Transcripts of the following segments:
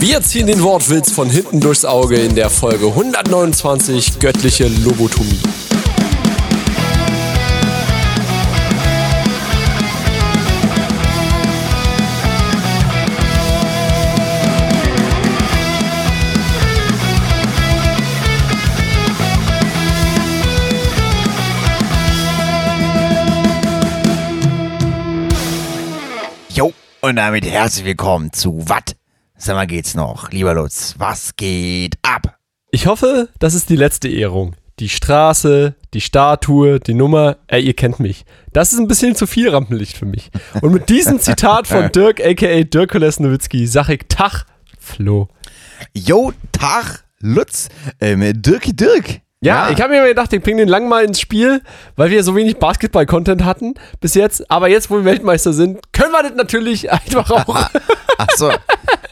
Wir ziehen den Wortwitz von hinten durchs Auge in der Folge 129 Göttliche Lobotomie. Jo, und damit herzlich willkommen zu Wat? Sag mal, geht's noch? Lieber Lutz, was geht ab? Ich hoffe, das ist die letzte Ehrung. Die Straße, die Statue, die Nummer, äh, ihr kennt mich. Das ist ein bisschen zu viel Rampenlicht für mich. Und mit diesem Zitat von Dirk, aka Dirk Nowitzki, sag ich Tach, Flo. Jo, Tag, Lutz, ähm, Dirki Dirk. Ja, ich habe mir gedacht, ich bringe den lang mal ins Spiel, weil wir so wenig Basketball-Content hatten bis jetzt. Aber jetzt, wo wir Weltmeister sind, können wir das natürlich einfach auch, Ach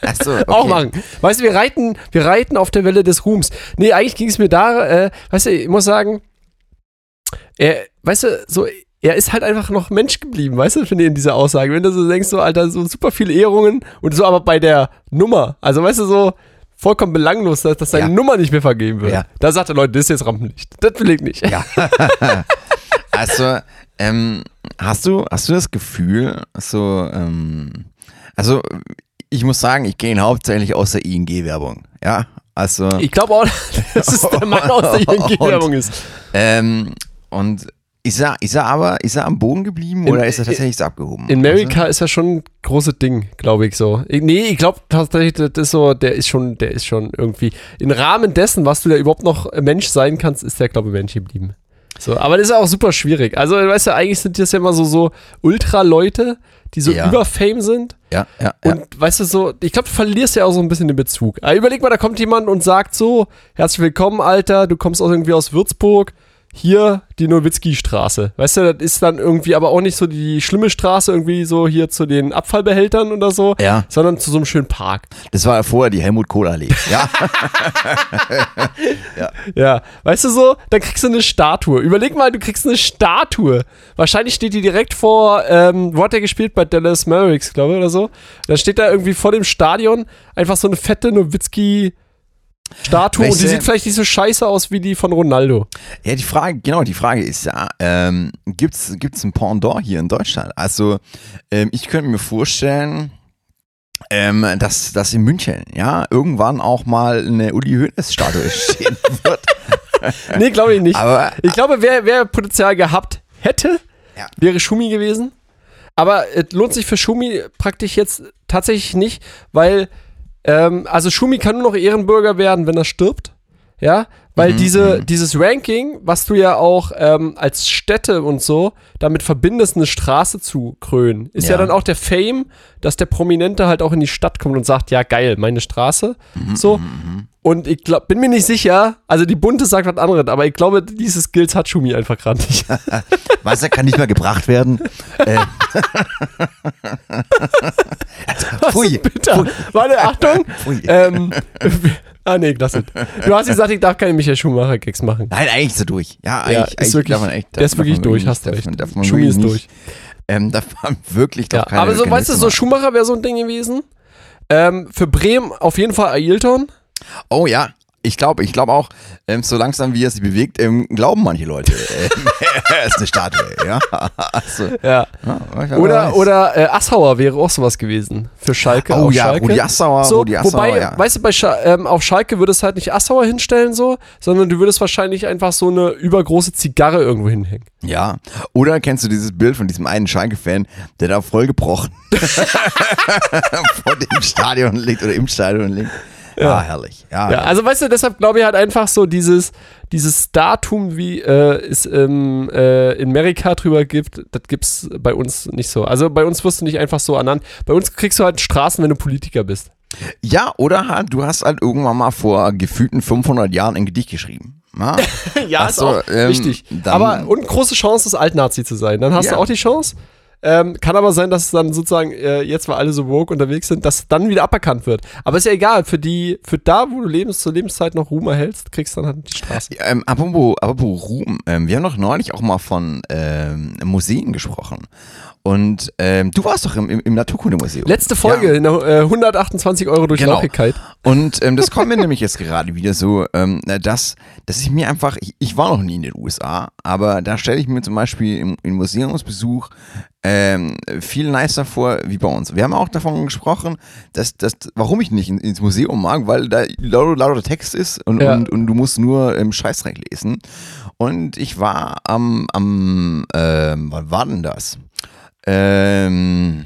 so, ach so, okay. auch machen. Weißt du, wir reiten, wir reiten auf der Welle des Ruhms. Nee, eigentlich ging es mir da, äh, weißt du, ich muss sagen, er, weißt du, so, er ist halt einfach noch Mensch geblieben, weißt du, finde ich in dieser Aussage. Wenn du so denkst, so, Alter, so super viele Ehrungen und so, aber bei der Nummer, also weißt du, so vollkommen belanglos, dass, dass seine Ja. Nummer nicht mehr vergeben wird. Ja. Da sagt er, Leute, das ist jetzt Rampenlicht. Das will ich nicht. Ja. Also, ähm, hast du, hast du das Gefühl, so, ähm, also, ich muss sagen, ich kenne ihn hauptsächlich aus der ING-Werbung, ja, also, Ich glaube auch, dass es der Mann aus der ING-Werbung ist. ähm, und ist er, ist er aber, ist er am Boden geblieben In- oder ist er tatsächlich so abgehoben? In Amerika ist ja schon ein großes Ding, glaube ich so. Nee, ich glaube tatsächlich, das ist so, der ist schon, der ist schon irgendwie, im Rahmen dessen, was du da überhaupt noch Mensch sein kannst, ist der, glaube ich, Mensch geblieben. So, aber das ist auch super schwierig. Also, weißt du, eigentlich sind das ja immer so, so Ultra-Leute, die so Ja. über Fame sind. Ja, ja, ja. Und weißt du so, ich glaube, du verlierst ja auch so ein bisschen den Bezug. Aber überleg mal, da kommt jemand und sagt so, herzlich willkommen, Alter, du kommst aus irgendwie aus Würzburg, hier die Nowitzki-Straße. Weißt du, das ist dann irgendwie aber auch nicht so die schlimme Straße, irgendwie so hier zu den Abfallbehältern oder so, Ja. sondern zu so einem schönen Park. Das war ja vorher die Helmut Kohl Allee. Ja, Ja, weißt du so, dann kriegst du eine Statue. Überleg mal, du kriegst eine Statue. Wahrscheinlich steht die direkt vor, ähm, wo hat der gespielt? Bei Dallas Mavericks, glaube ich, oder so. Dann steht da irgendwie vor dem Stadion einfach so eine fette Nowitzki Statue und Weißt die du- sieht vielleicht nicht so scheiße aus wie die von Ronaldo. ja, die Frage, genau, die Frage ist ja, ähm, gibt's, gibt's ein Pendant hier in Deutschland? Also, ähm, ich könnte mir vorstellen, ähm, dass, dass in München, ja, irgendwann auch mal eine Uli Hoeneß-Statue stehen wird. Nee, glaube ich nicht. Aber, Ich glaube, wer, wer Potenzial gehabt hätte, Ja. wäre Schumi gewesen. Aber es lohnt sich für Schumi praktisch jetzt tatsächlich nicht, weil, ähm, also Schumi kann nur noch Ehrenbürger werden, wenn er stirbt. Ja, weil Mhm, diese, dieses Ranking, was du ja auch ähm, als Städte und so damit verbindest, eine Straße zu krönen, ist ja. Ja. dann auch der Fame, dass der Prominente halt auch in die Stadt kommt und sagt, ja geil, meine Straße. Mhm, so. Und ich glaub, bin mir nicht sicher, also die Bunte sagt was anderes, aber ich glaube, diese Skills hat Schumi einfach gerade nicht. Wasser kann nicht mehr gebracht werden. äh, Pfui, Bitte. Warte, Achtung. Pfui. ähm, ah, nee, lass es. Du hast gesagt, ich darf keine Michael Schumacher-Gags machen. Nein, eigentlich ist er durch. Ja, eigentlich, Ja, eigentlich ist wirklich, darf man echt, der ist darf wirklich durch, nicht- hast du darf recht. man- darf man Schumi wirklich ist nicht- durch. Ähm, darf man wirklich doch Ja, keine aber so, keine weißt du, so. Schumacher wäre so ein Ding gewesen. Ähm, für Bremen auf jeden Fall Ailton. Oh ja, ich glaube ich glaube auch, ähm, so langsam wie er sich bewegt, ähm, glauben manche Leute, ähm, er ist eine Statue. Ja, also, Ja. ja, Oder, oder äh, Assauer wäre auch sowas gewesen. Für Schalke. Oh ja, Schalke. Rudi Assauer, So, Rudi Assauer, wobei, ja. weißt du, bei Scha ähm, auf Schalke würdest halt nicht Assauer hinstellen so, sondern du würdest wahrscheinlich einfach so eine übergroße Zigarre irgendwo hinhängen. Ja, oder kennst du dieses Bild von diesem einen Schalke-Fan, der da vollgebrochen vor dem Stadion liegt oder im Stadion liegt? Ja, herrlich. Ja, Ja, also weißt du, deshalb glaube ich halt einfach so dieses, dieses Datum, wie äh, es ähm, äh, in Amerika drüber gibt, das gibt's bei uns nicht so. Also bei uns wirst du nicht einfach so ernannt. Bei uns kriegst du halt Straßen, wenn du Politiker bist. ja, oder halt, du hast halt irgendwann mal vor gefühlten 500 Jahren ein Gedicht geschrieben. Ja, ja, Ach ist so, auch ähm, wichtig. dann- Aber und große Chance, das Altnazi zu sein. Dann hast Ja. du auch die Chance. Ähm, kann aber sein, dass es dann sozusagen, äh, jetzt, weil alle so woke unterwegs sind, dass dann wieder aberkannt wird. Aber ist ja egal, für die, für da, wo du lebens, zur Lebenszeit noch Ruhm erhältst, kriegst du dann halt die Straße. Ähm, apropos, apropos Ruhm, ähm, wir haben doch neulich auch mal von ähm, Museen gesprochen. Und ähm, du warst doch im, im, im Naturkundemuseum. Letzte Folge, Ja. noch, äh, 128 Euro durch Genau. Und ähm, das kommt mir nämlich jetzt gerade wieder so, ähm, dass, dass ich mir einfach, ich, ich war noch nie in den USA, aber da stelle ich mir zum Beispiel im, im Museumsbesuch ähm, viel nicer vor wie bei uns. Wir haben auch davon gesprochen, dass, dass warum ich nicht in, ins Museum mag, weil da lauter, lauter Text ist und, Ja. und, und du musst nur ähm, Scheißdreck lesen. Und ich war am, am ähm, wann war denn das? Ähm,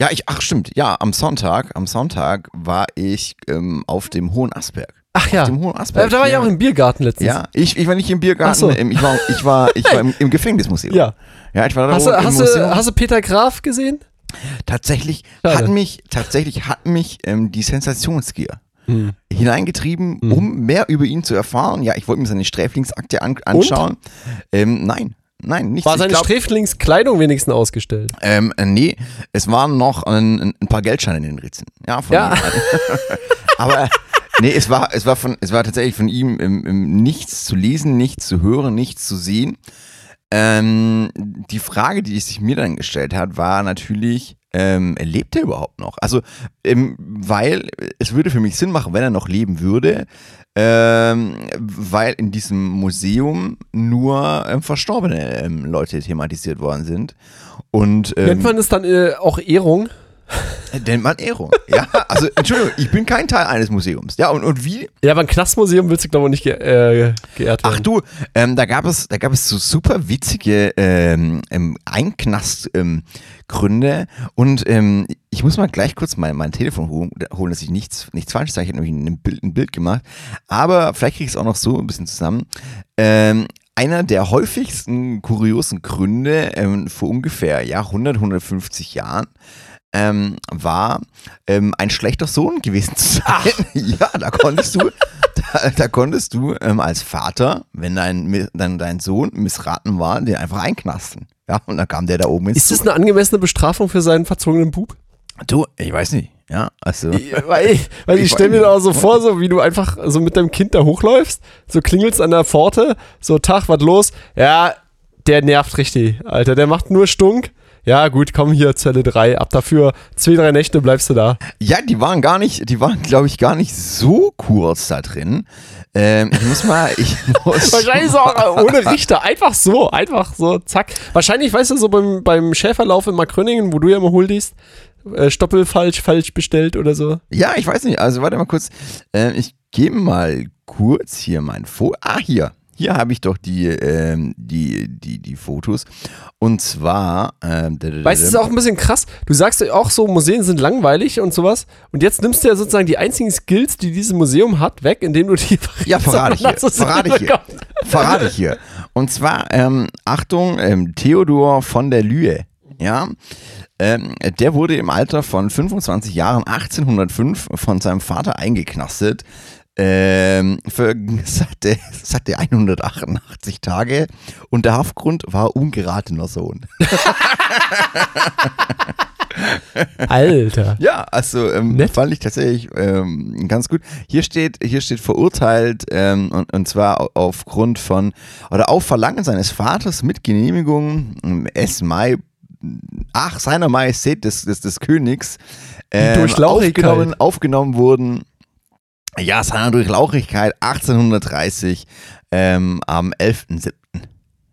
ja, ich, ach stimmt, ja, am Sonntag, am Sonntag war ich ähm, auf dem Hohen Asperg. Ach ja. Auf dem Hohen da war ich hier. auch im Biergarten letztens. Ja, ich, ich war nicht im Biergarten, so. ich war, ich war, ich war im, im Gefängnismuseum. Ja. Ja, ich war da Hast du, hast, du, hast du Peter Graf gesehen? tatsächlich Schade. hat mich, tatsächlich hat mich ähm, die Sensationsgier Hm. hineingetrieben, um mehr über ihn zu erfahren. Ja, ich wollte mir seine Sträflingsakte an, anschauen. Ähm, nein, nein, nichts. War seine glaub- Sträflingskleidung wenigstens ausgestellt? Ähm, äh, nee, es waren noch ein, ein paar Geldscheine in den Ritzen. Ja, von Ja. Aber nee, es war, es war von, es war tatsächlich von ihm ähm, ähm, nichts zu lesen, nichts zu hören, nichts zu sehen. Ähm, die Frage, die sich mir dann gestellt hat, war natürlich, ähm, lebt er überhaupt noch? Also, ähm, weil es würde für mich Sinn machen, wenn er noch leben würde, ähm, weil in diesem Museum nur ähm, verstorbene ähm, Leute thematisiert worden sind. Und Nennt man es dann äh, auch Ehrung? Nennt man Ehrung. Ja, also Entschuldigung, ich bin kein Teil eines Museums. Ja, und, und wie? Ja, beim Knastmuseum willst du, glaube ich, nicht ge äh, geehrt werden. Ach du, ähm, da gab es, da gab es so super witzige ähm, ähm, Einknastgründe ähm, Gründe. und ähm, ich muss mal gleich kurz mein, mein Telefon holen, holen, dass ich nichts, nichts falsch sage. Ich habe nämlich ein Bild, ein Bild gemacht, aber vielleicht kriege ich es auch noch so ein bisschen zusammen. Ähm, einer der häufigsten kuriosen Gründe ähm, vor ungefähr ja, 100, 150 Jahren ähm, war, ähm, ein schlechter Sohn gewesen zu sein. Ja, da konntest du, da, da konntest du ähm, als Vater, wenn dein, dein, dein Sohn missraten war, den einfach einknasten. Ja, und dann kam der da oben ins Ist das eine angemessene Bestrafung für seinen verzogenen Bub? Du, ich weiß nicht. Ja, also. weil ich, weil ich Ich stelle mir da auch so vor, so wie du einfach so mit deinem Kind da hochläufst, so klingelst an der Pforte, so Tag, was los? Ja, der nervt richtig, Alter, der macht nur Stunk. Ja, gut, komm hier, Zelle 3, ab dafür zwei, drei Nächte bleibst du da. Ja, die waren gar nicht, die waren, glaube ich, gar nicht so kurz da drin. Ähm, ich muss mal, ich muss. Wahrscheinlich so auch ohne Richter, einfach so, einfach so, zack. Wahrscheinlich, weißt du, so beim, beim Schäferlauf in Markröningen, wo du ja immer huldigst, äh, Stoppel falsch, falsch bestellt oder so. Ja, ich weiß nicht. Also warte mal kurz. Ähm, ich gebe mal kurz hier mein Foto. Ah, hier. Hier habe ich doch die, ähm, die, die, die Fotos. Und zwar. Ähm, Weißt du, es ist auch ein bisschen krass. Du sagst ja auch so, Museen sind langweilig und sowas. Und jetzt nimmst du ja sozusagen die einzigen Skills, die dieses Museum hat, weg, indem du die Ja, verrate ich hier. Verrate ich hier. Verrate ich hier. Und zwar, ähm, Achtung, ähm, Theodor von der Lühe. Ja. Ähm, der wurde im Alter von 25 Jahren 1805 von seinem Vater eingeknastet. Ähm, für satte, satte 188 Tage und der Haftgrund war ungeratener Sohn. Alter. Ja, also ähm, Nett. fand ich tatsächlich ähm, ganz gut. Hier steht, hier steht verurteilt ähm, und, und zwar au- aufgrund von oder auf Verlangen seines Vaters mit Genehmigung ähm, S. Mai, ach seiner Majestät des, des, des Königs ähm, aufgenommen, aufgenommen wurden. Ja, seiner Durchlauchigkeit 1830 ähm, am 11.07.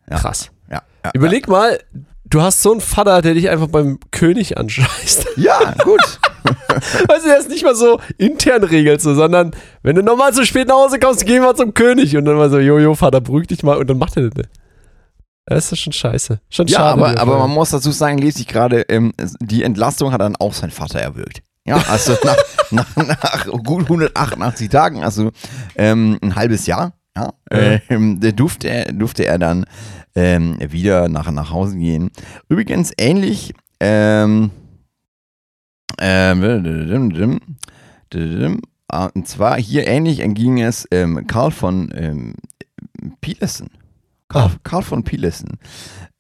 Ja. Krass. Ja, ja, Überleg mal, du hast so einen Vater, der dich einfach beim König anscheißt. ja, gut. weißt du, der ist nicht mal so intern regelt, so, sondern wenn du nochmal zu spät nach Hause kommst, geh mal zum König. Und dann mal so, Jojo, Vater, beruhig dich mal. Und dann macht er das nicht. Das ist schon scheiße. Schon Ja, schade. aber, aber man muss dazu sagen, lese ich gerade, ähm, die Entlastung hat dann auch sein Vater erwirkt. Ja, also nach, nach, nach gut 188 Tagen, also ähm, ein halbes Jahr, ja, da durfte, er- durfte er dann ähm, wieder nach, nach Hause gehen. Übrigens ähnlich, ähm, ähm, und zwar hier ähnlich ging es ähm, Karl von ähm, Pielesen. Karl, Ah. Karl von Pielesen.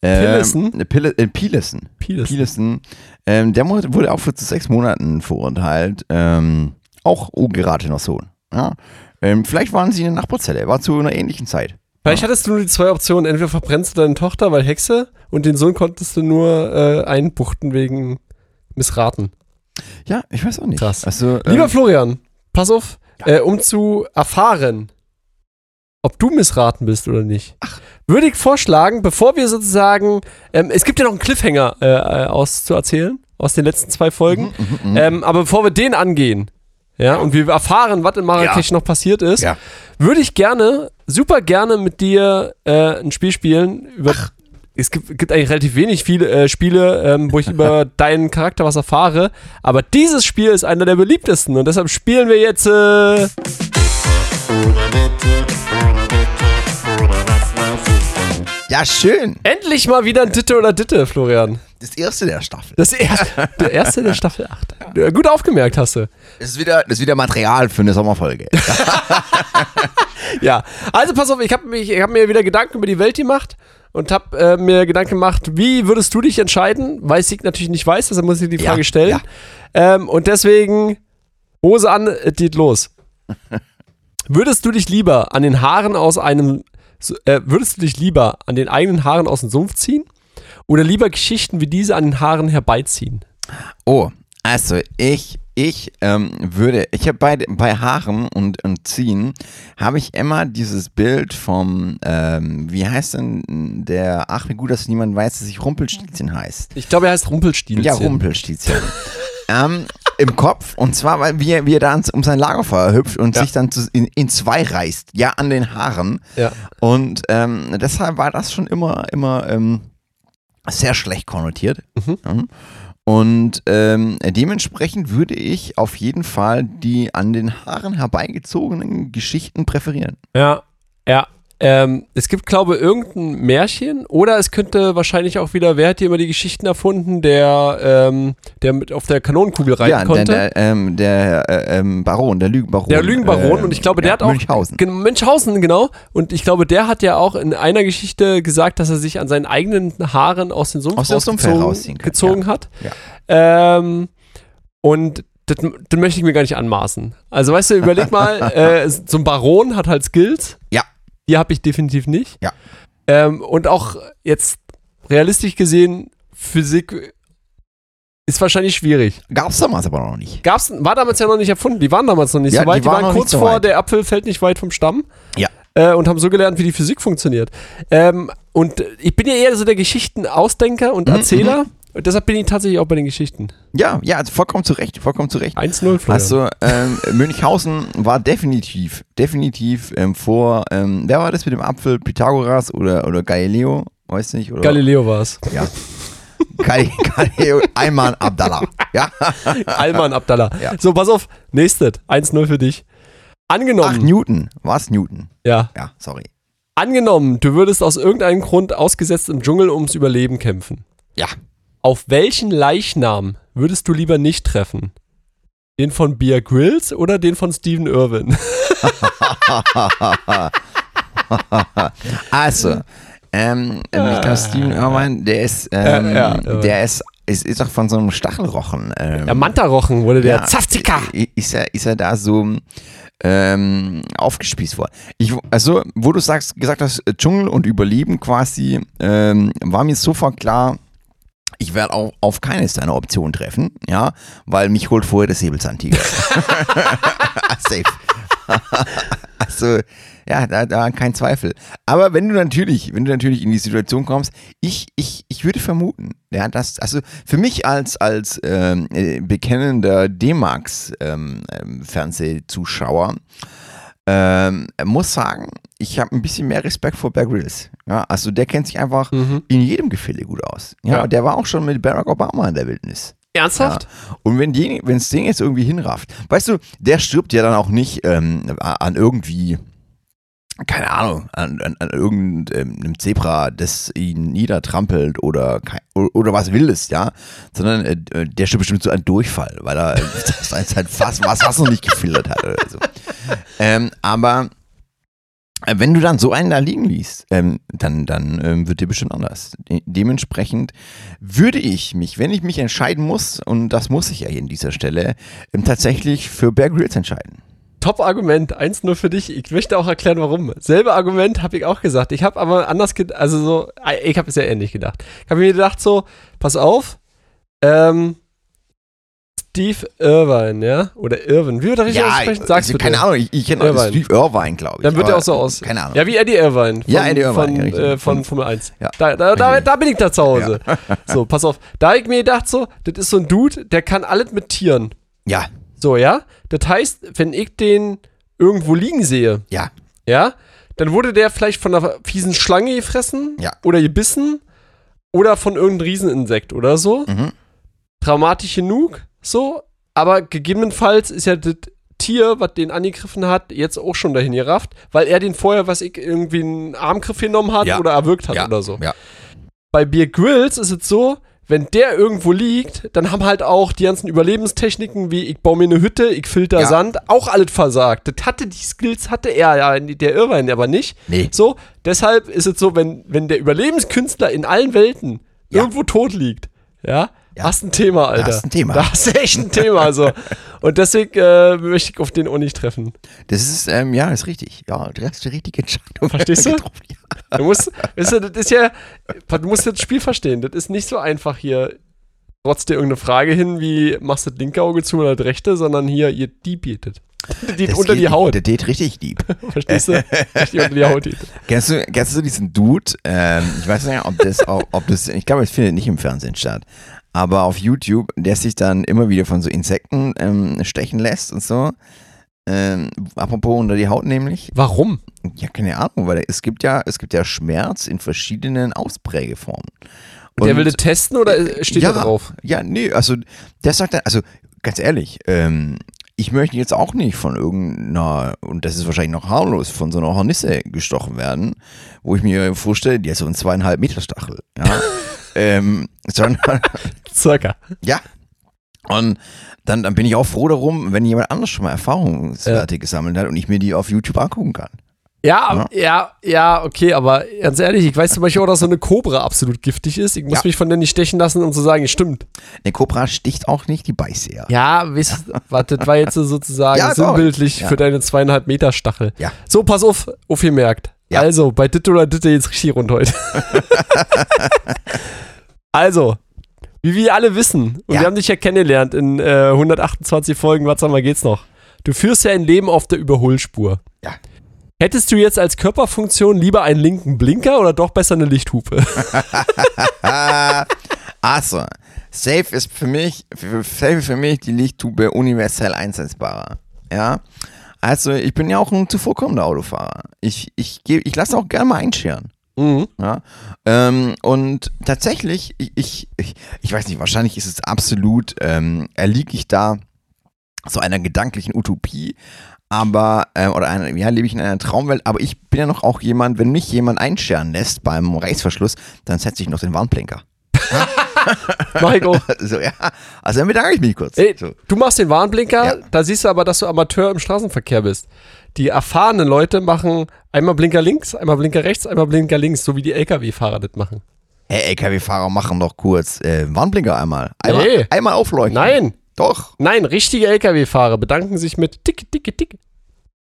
Pielesen? Ähm, Pille, äh, Pielesen. Piles. Pielesen. Ähm, der wurde auch für zu sechs Monaten verurteilt. Ähm, auch ungeratener Sohn. Ja? Ähm, vielleicht waren sie in der Nachbarzelle. War zu einer ähnlichen Zeit. Vielleicht hattest du nur die zwei Optionen. Entweder verbrennst du deine Tochter, weil Hexe, und den Sohn konntest du nur äh, einbuchten wegen Missraten. Ja, ich weiß auch nicht. Krass. Also, Lieber ähm, Florian, pass auf, äh, um zu erfahren, ob du missraten bist oder nicht, würde ich vorschlagen, bevor wir sozusagen, ähm, es gibt ja noch einen Cliffhanger äh, äh, auszuerzählen aus den letzten zwei Folgen, mhm, mhm. ähm, aber bevor wir den angehen, ja, und wir erfahren, was in Marrakesch noch passiert ist, Ja. würde ich gerne, super gerne mit dir äh, ein Spiel spielen über. Es gibt, gibt eigentlich relativ wenig viele äh, Spiele, ähm, wo ich über deinen Charakter was erfahre. Aber dieses Spiel ist einer der beliebtesten und deshalb spielen wir jetzt. Äh, ja, schön. endlich mal wieder ein Ditte oder Ditte, Florian. Das erste der Staffel. Das erste, der erste der Staffel 8. Ja, Gut aufgemerkt hast du. Das ist wieder, das ist wieder Material für eine Sommerfolge. Ja, also pass auf, ich habe hab mir wieder Gedanken über die Welt gemacht und habe äh, mir Gedanken gemacht, wie würdest du dich entscheiden? Weil ich natürlich nicht weiß, deshalb muss ich die Ja, Frage stellen. ja. Ähm, und deswegen, Hose an, es geht los. würdest du dich lieber an den Haaren aus einem, äh, würdest du dich lieber an den eigenen Haaren aus dem Sumpf ziehen? Oder lieber Geschichten wie diese an den Haaren herbeiziehen? Oh, also ich, ich ähm, würde, ich habe bei, bei Haaren und, und Ziehen, habe ich immer dieses Bild vom, ähm, wie heißt denn der, ach wie gut, dass niemand weiß, dass ich Rumpelstilzchen heißt. Ich glaube, er heißt Rumpelstilzchen. Ja, Rumpelstilzchen. ähm, Im Kopf, und zwar, weil wie er, wie er da um sein Lagerfeuer hüpft und Ja. sich dann in, in zwei reißt, ja, an den Haaren. Ja. Und ähm, deshalb war das schon immer, immer ähm, sehr schlecht konnotiert. Mhm. Ja. Und ähm, dementsprechend würde ich auf jeden Fall die an den Haaren herbeigezogenen Geschichten präferieren. Ja, ja. Ähm, es gibt, glaube ich, irgendein Märchen oder es könnte wahrscheinlich auch wieder, wer hat hier immer die Geschichten erfunden, der, ähm, der mit auf der Kanonenkugel reiten ja, der, konnte? der, ähm, der äh, ähm, Baron, der Lügenbaron. Der Lügenbaron äh, und ich glaube, der ja, hat auch. Münchhausen. Gen- Münchhausen, genau. Und ich glaube, der hat ja auch in einer Geschichte gesagt, dass er sich an seinen eigenen Haaren aus dem Sumpf, Aus rausgezogen- gezogen ja. hat. Ja. Ähm, und das, das möchte ich mir gar nicht anmaßen. Also, weißt du, überleg mal, äh, so ein Baron hat halt Skills. Ja. Die habe ich definitiv nicht. Ja. Ähm, und auch jetzt realistisch gesehen, Physik ist wahrscheinlich schwierig. Gab es damals aber noch nicht. Gab's, war damals ja noch nicht erfunden. Die waren damals noch nicht Ja, so weit. die Die waren waren, noch nicht kurz so vor, der Apfel fällt nicht weit vom Stamm. Ja. Äh, und haben so gelernt, wie die Physik funktioniert. Ähm, und ich bin ja eher so der Geschichtenausdenker und Mhm, Erzähler. Und deshalb bin ich tatsächlich auch bei den Geschichten. Ja, ja, also vollkommen zu Recht, vollkommen zu Recht. 1-0 Florian. Also ähm, Münchhausen war definitiv, definitiv ähm, vor, ähm, wer war das mit dem Apfel? Pythagoras oder, oder Galileo? Weiß nicht. Oder, Galileo war es. Ja. Gal Galileo Ayman Abdallah. Ja. Alman Abdallah. Ja. So, pass auf. Nächstes. 1-0 für dich. Angenommen. Ach, Newton. War's Newton? ja. Ja, sorry. Angenommen, du würdest aus irgendeinem Grund ausgesetzt im Dschungel ums Überleben kämpfen. Ja. Auf welchen Leichnam würdest du lieber nicht treffen? Den von Bear Grylls oder den von Steven Irwin? Also, ähm, ich glaube, Steven Irwin, der ist, ähm, Ja, ja, der ist, ist, ist doch von so einem Stachelrochen. Ähm, Der Mantarochen wurde der Ja, Zafzika. i- Ist er, ist er da so ähm, aufgespießt worden? Ich, also, wo du sagst, gesagt hast, äh, Dschungel und Überleben quasi, ähm, war mir sofort klar, ich werde auch auf keines deiner Optionen treffen, ja, weil mich holt vorher der Säbelzahntiger. Safe. also, ja, da, da kein Zweifel. Aber wenn du natürlich, wenn du natürlich in die Situation kommst, ich, ich, ich würde vermuten, ja, dass, also für mich als, als ähm, äh, bekennender D-Max-Fernsehzuschauer, ähm, muss sagen, ich habe ein bisschen mehr Respekt vor Bear Grylls. Ja, also der kennt sich einfach Mhm. in jedem Gefälle gut aus. Ja, Ja. der war auch schon mit Barack Obama in der Wildnis. Ernsthaft? Und wenn die, wenn es den jetzt irgendwie hinrafft, weißt du, der stirbt ja dann auch nicht ähm, an irgendwie, keine Ahnung, an, an, an irgendeinem Zebra, das ihn niedertrampelt oder, oder was Wildes, ja, sondern äh, der stirbt bestimmt so an Durchfall, weil er das heißt halt fast was Wasser nicht gefiltert hat oder so. Ähm, aber äh, wenn du dann so einen da liegen liest, ähm, dann, dann ähm, wird dir bestimmt anders. De dementsprechend würde ich mich, wenn ich mich entscheiden muss, und das muss ich ja hier an dieser Stelle, ähm, tatsächlich für Bear Grylls entscheiden. Top-Argument, eins nur für dich. Ich möchte auch erklären, warum. Selbe Argument habe ich auch gesagt. Ich habe aber anders gedacht, also so, äh, ich habe es ja ähnlich gedacht. Ich habe mir gedacht so, pass auf, ähm, Steve Irvine, ja? Oder Irvine. Wie wird er richtig Ja, aussprechen? Sag's also, bitte. keine Ahnung, ich, ich kenne Irvine. Steve Irvine, glaube ich. Dann wird er auch so aus. Keine Ahnung. Ja, wie Eddie Irvine. Von, Ja, Eddie Irvine, Von, ja, äh, von Formel 1. Ja. Da, da, da, da bin ich da zu Hause. So, pass auf. Da hab ich mir gedacht, so, das ist so ein Dude, der kann alles mit Tieren. Ja, So, ja? Das heißt, wenn ich den irgendwo liegen sehe, ja, ja, dann wurde der vielleicht von einer fiesen Schlange gefressen Ja. oder gebissen oder von irgendeinem Rieseninsekt oder so. mhm. Traumatisch genug, so, aber gegebenenfalls ist ja das Tier, was den angegriffen hat, jetzt auch schon dahin gerafft, weil er den vorher, was ich, irgendwie einen Armgriff genommen hat Ja. oder erwürgt hat ja, oder so. Ja, Bei Beer Grylls ist es so, wenn der irgendwo liegt, dann haben halt auch die ganzen Überlebenstechniken wie ich baue mir eine Hütte, ich filter Ja. Sand, auch alles versagt. Das hatte die Skills hatte er ja, der Irvine aber nicht. nee. So, deshalb ist es so, wenn, wenn der Überlebenskünstler in allen Welten Ja. irgendwo tot liegt, ja, Ja. hast ein Thema, Alter. hast ein Thema. Da hast du echt ein Thema, so. Und deswegen äh, möchte ich auf den auch nicht treffen. Das ist, ähm, ja, ist richtig. Ja, du hast die richtige Entscheidung. Verstehst du? Du musst, weißt du, das ist ja, du musst das Spiel verstehen. Das ist nicht so einfach hier, trotz dir irgendeine Frage hin, wie machst du das linke Auge zu oder das rechte, sondern hier, ihr Dieb bietet. Die unter geht- die Haut. Der geht richtig deep. Verstehst du? Richtig unter die Haut. geht. Kennst du, kennst du diesen Dude? Ähm, ich weiß nicht, ob das, ob das, ich glaube, es findet nicht im Fernsehen statt. Aber auf YouTube, der sich dann immer wieder von so Insekten ähm, stechen lässt und so. Ähm, apropos unter die Haut nämlich. Warum? Ja, keine Ahnung, weil es gibt ja, es gibt ja Schmerz in verschiedenen Ausprägeformen. der Und- will das testen oder steht ja, da drauf? Ja, nee, also der sagt dann, also ganz ehrlich, ähm, ich möchte jetzt auch nicht von irgendeiner, und das ist wahrscheinlich noch harmlos, von so einer Hornisse gestochen werden, wo ich mir vorstelle, die hat so einen zweieinhalb Meter Stachel. Ja. ähm, sondern, Circa. ja. Und dann, dann bin ich auch froh darum, wenn jemand anders schon mal Erfahrungswerte gesammelt hat und ich mir die auf YouTube angucken kann. Ja, aber- ja, ja, okay, aber ganz ehrlich, ich weiß zum Beispiel auch, dass so eine Cobra absolut giftig ist. Ich muss Ja. mich von der nicht stechen lassen, um zu sagen, es stimmt. Eine Cobra sticht auch nicht, die beißt ja. Ja, wisst, warte, das war jetzt sozusagen Ja, sinnbildlich Ja. für deine zweieinhalb Meter Stachel. Ja. So, pass auf, aufgemerkt. Ja. Also, bei Ditte oder Ditte jetzt richtig rund heute. also, wie wir alle wissen, und Ja. wir haben dich ja kennengelernt in äh, 128 Folgen, was sag mal, geht's noch? Du führst ja ein Leben auf der Überholspur. Ja. Hättest du jetzt als Körperfunktion lieber einen linken Blinker oder doch besser eine Lichthupe? Ah, also, Safe ist für mich, Safe ist für mich die Lichttube universell einsetzbarer. Ja. Also, ich bin ja auch ein zuvorkommender Autofahrer. Ich, ich, ich lasse auch gerne mal einscheren. Mhm. Ja? Ähm, und tatsächlich, ich, ich, ich, ich weiß nicht, wahrscheinlich ist es absolut, ähm, erliege ich da so einer gedanklichen Utopie, aber, ähm, oder einer, ja, lebe ich in einer Traumwelt, aber ich bin ja noch auch jemand, wenn mich jemand einscheren lässt beim Reißverschluss, dann setze ich noch den Warnblinker. Mach ich auch. So, ja, also dann bedanke ich mich kurz. Ey, so. du machst den Warnblinker, Ja. da siehst du aber, dass du Amateur im Straßenverkehr bist. Die erfahrenen Leute machen einmal Blinker links, einmal Blinker rechts, einmal Blinker links, so wie die LKW-Fahrer das machen. Hey, LKW-Fahrer machen doch kurz äh, Warnblinker einmal. Einmal, Nee. einmal aufleuchten. Nein, Doch. nein, richtige LKW-Fahrer bedanken sich mit tick, tick, tick.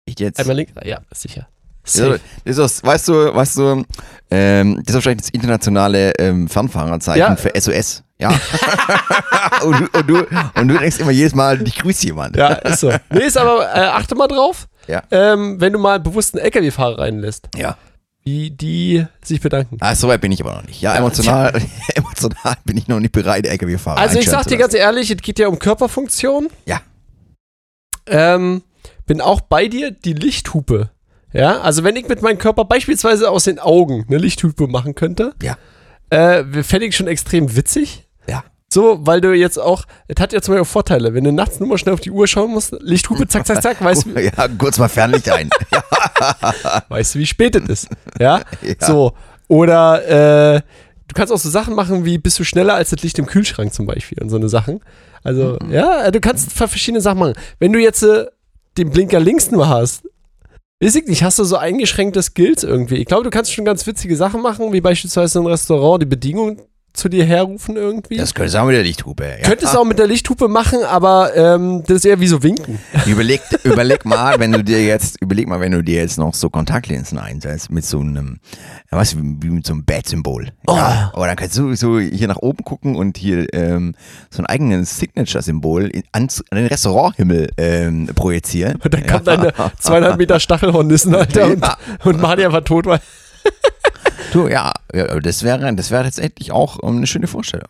Ich jetzt. Einmal links, ja, sicher. Safe. das ist, weißt du, weißt du, ähm, das ist wahrscheinlich das internationale ähm, Fernfahrerzeichen Ja. für SOS. Ja. und, du, und, du, und du denkst immer jedes Mal, ich grüße jemand. Ja, ist so. Nee, ist aber, äh, achte mal drauf, Ja. ähm, wenn du mal bewusst einen LKW-Fahrer reinlässt, Ja. wie die sich bedanken. Ah, so weit bin ich aber noch nicht. Ja, emotional, emotional bin ich noch nicht bereit, LKW-Fahrer Also ich sag dir ganz ehrlich, es geht ja um Körperfunktion. Ja. Ähm, bin auch bei dir, die Lichthupe. Ja, also wenn ich mit meinem Körper beispielsweise aus den Augen eine Lichthupe machen könnte, Ja. äh, fände ich schon extrem witzig. Ja. So, weil du jetzt auch, es hat ja zum Beispiel auch Vorteile, wenn du nachts nur mal schnell auf die Uhr schauen musst, Lichthupe, zack, zack, zack, weißt, du- Ja, kurz mal Fernlicht ein. Weißt du, wie spät es ist. Ja? Ja. So. Oder äh, du kannst auch so Sachen machen wie bist du schneller als das Licht im Kühlschrank zum Beispiel und so eine Sachen. Also, Mhm. ja, du kannst ver- verschiedene Sachen machen. Wenn du jetzt äh, den Blinker links nur hast, weiß ich nicht, hast du so eingeschränkte Skills irgendwie. Ich glaube, du kannst schon ganz witzige Sachen machen, wie beispielsweise im Restaurant die Bedienung zu dir herrufen irgendwie. Das könntest du auch mit der Lichthupe. Ja. Könntest du auch mit der Lichthupe machen, aber ähm, das ist eher wie so winken. Überleg, überleg mal, wenn du dir jetzt, überleg mal, wenn du dir jetzt noch so Kontaktlinsen einsetzt mit so einem, ja, was, wie mit so einem Bat-Symbol. Ja. Aber dann kannst du so hier nach oben gucken und hier ähm, so ein eigenes Signature-Symbol an, an den Restauranthimmel ähm, projizieren. Und dann kommt eine zweieinhalb Meter Stachelhornissen, Alter, und, Ja. und die einfach tot, weil. Du, ja, ja, das wäre, das wäre tatsächlich auch ähm, eine schöne Vorstellung.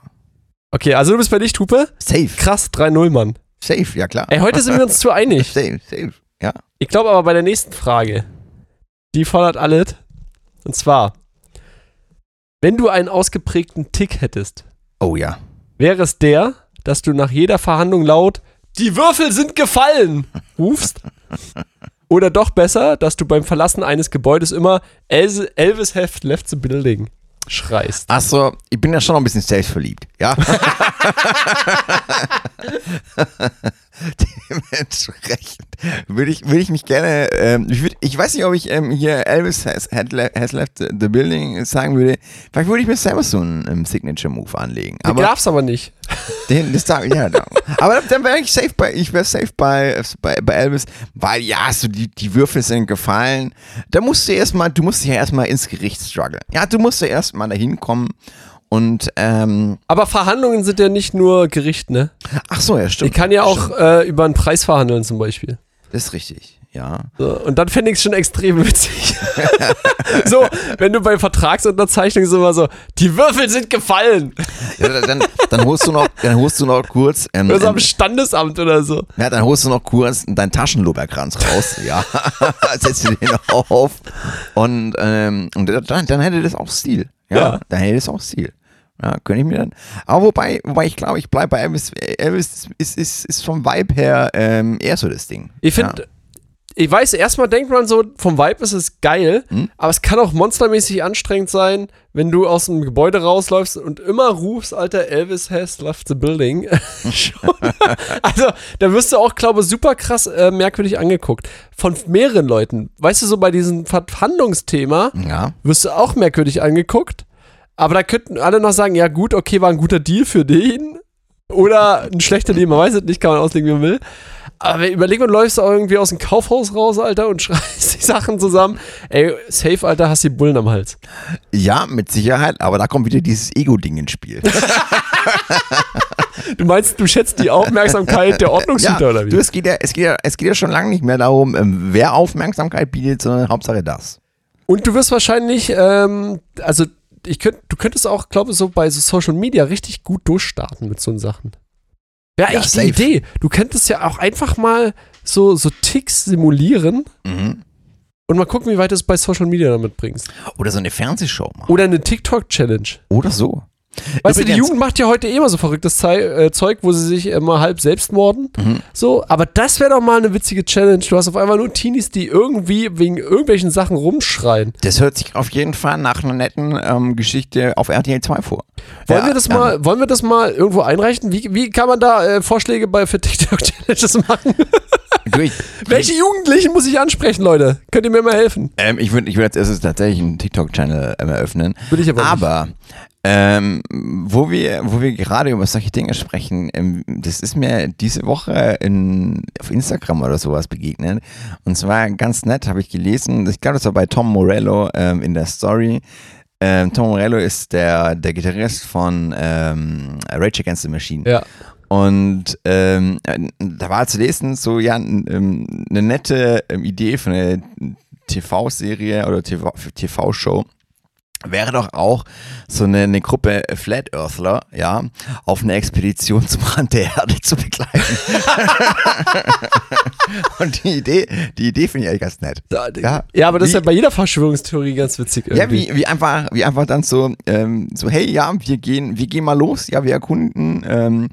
Okay, also du bist bei Lichthupe. Safe, Krass, 3-0, Mann. safe, ja klar. Ey, heute sind wir uns zu einig. Safe, safe, ja. Ich glaube aber bei der nächsten Frage, die fordert alles. Und zwar, wenn du einen ausgeprägten Tick hättest, Oh ja. wäre es der, dass du nach jeder Verhandlung laut Die Würfel sind gefallen rufst? Oder doch besser, dass du beim Verlassen eines Gebäudes immer Elvis, Heft left the building schreist? Achso, ich bin ja schon noch ein bisschen selbstverliebt, ja. Dementsprechend würde ich, würde ich mich gerne, ähm, ich, würd, ich weiß nicht, ob ich ähm, hier Elvis has, has left the building sagen würde. Vielleicht würde ich mir selber so einen ähm, Signature-Move anlegen. Du Aber darfst aber nicht. den, das darf, ja, da- aber dann wäre ich safe bei, ich wäre safe bei, bei, bei Elvis, weil ja, so die, die Würfel sind gefallen. Da musst du erstmal, du musst ja erstmal ins Gericht strugglen. Ja, du musst ja erstmal dahin kommen und, ähm, Aber Verhandlungen sind ja nicht nur Gericht, ne? ach so, ja, Ich stimmt. kann ja auch äh, über einen Preis verhandeln zum Beispiel. Das ist richtig, ja. So, und dann fände ich es schon extrem witzig. so, wenn du bei Vertragsunterzeichnung so immer so, die Würfel sind gefallen. ja dann, dann holst du noch, dann holst du noch kurz, ähm, Oder so am ähm, Standesamt oder so. ja, dann holst du noch kurz deinen Taschenloberkranz raus, ja. Setzt du den auf und, ähm, und dann, dann hätte das auch Stil. Ja, Ja. dann hätte das auch Stil. Ja, könnte ich mir dann. Aber wobei, wobei ich glaube, ich bleibe bei Elvis. Elvis ist, ist, ist vom Vibe her ähm, eher so das Ding. Ich finde, ich weiß, erstmal denkt man so, vom Vibe ist es geil, Hm? aber es kann auch monstermäßig anstrengend sein, wenn du aus dem Gebäude rausläufst und immer rufst, Alter, Elvis has left the building. Also, da wirst du auch, glaube ich, super krass äh, merkwürdig angeguckt. Von mehreren Leuten. Weißt du, so bei diesem Verhandlungsthema ja. wirst du auch merkwürdig angeguckt. Aber da könnten alle noch sagen, ja gut, okay, war ein guter Deal für den. Oder ein schlechter Deal, man weiß es nicht, kann man auslegen, wie man will. Aber überleg mal, du läufst auch irgendwie aus dem Kaufhaus raus, Alter, und schreist die Sachen zusammen. Ey, safe, Alter, hast die Bullen am Hals. Ja, mit Sicherheit, aber da kommt wieder dieses Ego-Ding ins Spiel. Du meinst, du schätzt die Aufmerksamkeit der Ordnungshüter, oder wie? Du, es, geht ja, es, geht ja, es geht ja schon lange nicht mehr darum, ähm, wer Aufmerksamkeit bietet, sondern Hauptsache das. Und du wirst wahrscheinlich, ähm, also ich könnt, du könntest auch, glaube ich, so bei so Social Media richtig gut durchstarten mit so Sachen. Wäre Ja, echt safe. die Idee. Du könntest ja auch einfach mal so, so Ticks simulieren Mhm. und mal gucken, wie weit du es bei Social Media damit bringst. Oder so eine Fernsehshow machen. Oder eine TikTok-Challenge. Oder so. Weißt du, die Übrigens- Jugend macht ja heute eh immer so verrücktes äh, Zeug, wo sie sich immer halb selbst morden. Mhm. So, aber das wäre doch mal eine witzige Challenge. Du hast auf einmal nur Teenies, die irgendwie wegen irgendwelchen Sachen rumschreien. Das hört sich auf jeden Fall nach einer netten ähm, Geschichte auf RTL 2 vor. Wollen Ja, wir das ähm, mal, wollen wir das mal irgendwo einreichen? Wie, wie kann man da äh, Vorschläge bei für TikTok-Challenges machen? Du, ich, Welche Jugendlichen muss ich ansprechen, Leute? Könnt ihr mir mal helfen? ähm, ich würde ich würd als erstes tatsächlich einen TikTok-Channel ähm, eröffnen. Will ich aber, nicht. Ähm, wo wir, wo wir gerade über solche Dinge sprechen, ähm, das ist mir diese Woche in, auf Instagram oder sowas begegnet. Und zwar ganz nett, habe ich gelesen, ich glaube, das war bei Tom Morello ähm, in der Story. Ähm, Tom Morello ist der, der Gitarrist von ähm, Rage Against the Machine. Ja. Und ähm, da war zu lesen, so ja, eine nette Idee für eine TV-Serie oder TV TV-Show. Wäre doch auch so eine, eine Gruppe Flat Earthler, ja, auf eine Expedition zum Rand der Erde zu begleiten. Und die Idee, die Idee finde ich eigentlich ganz nett. Ja, Ja, ja, aber das ist wie- ja bei jeder Verschwörungstheorie ganz witzig Ja, irgendwie. wie, wie einfach, wie einfach dann so, ähm, so, hey, ja, wir gehen, wir gehen mal los, ja, wir erkunden ähm,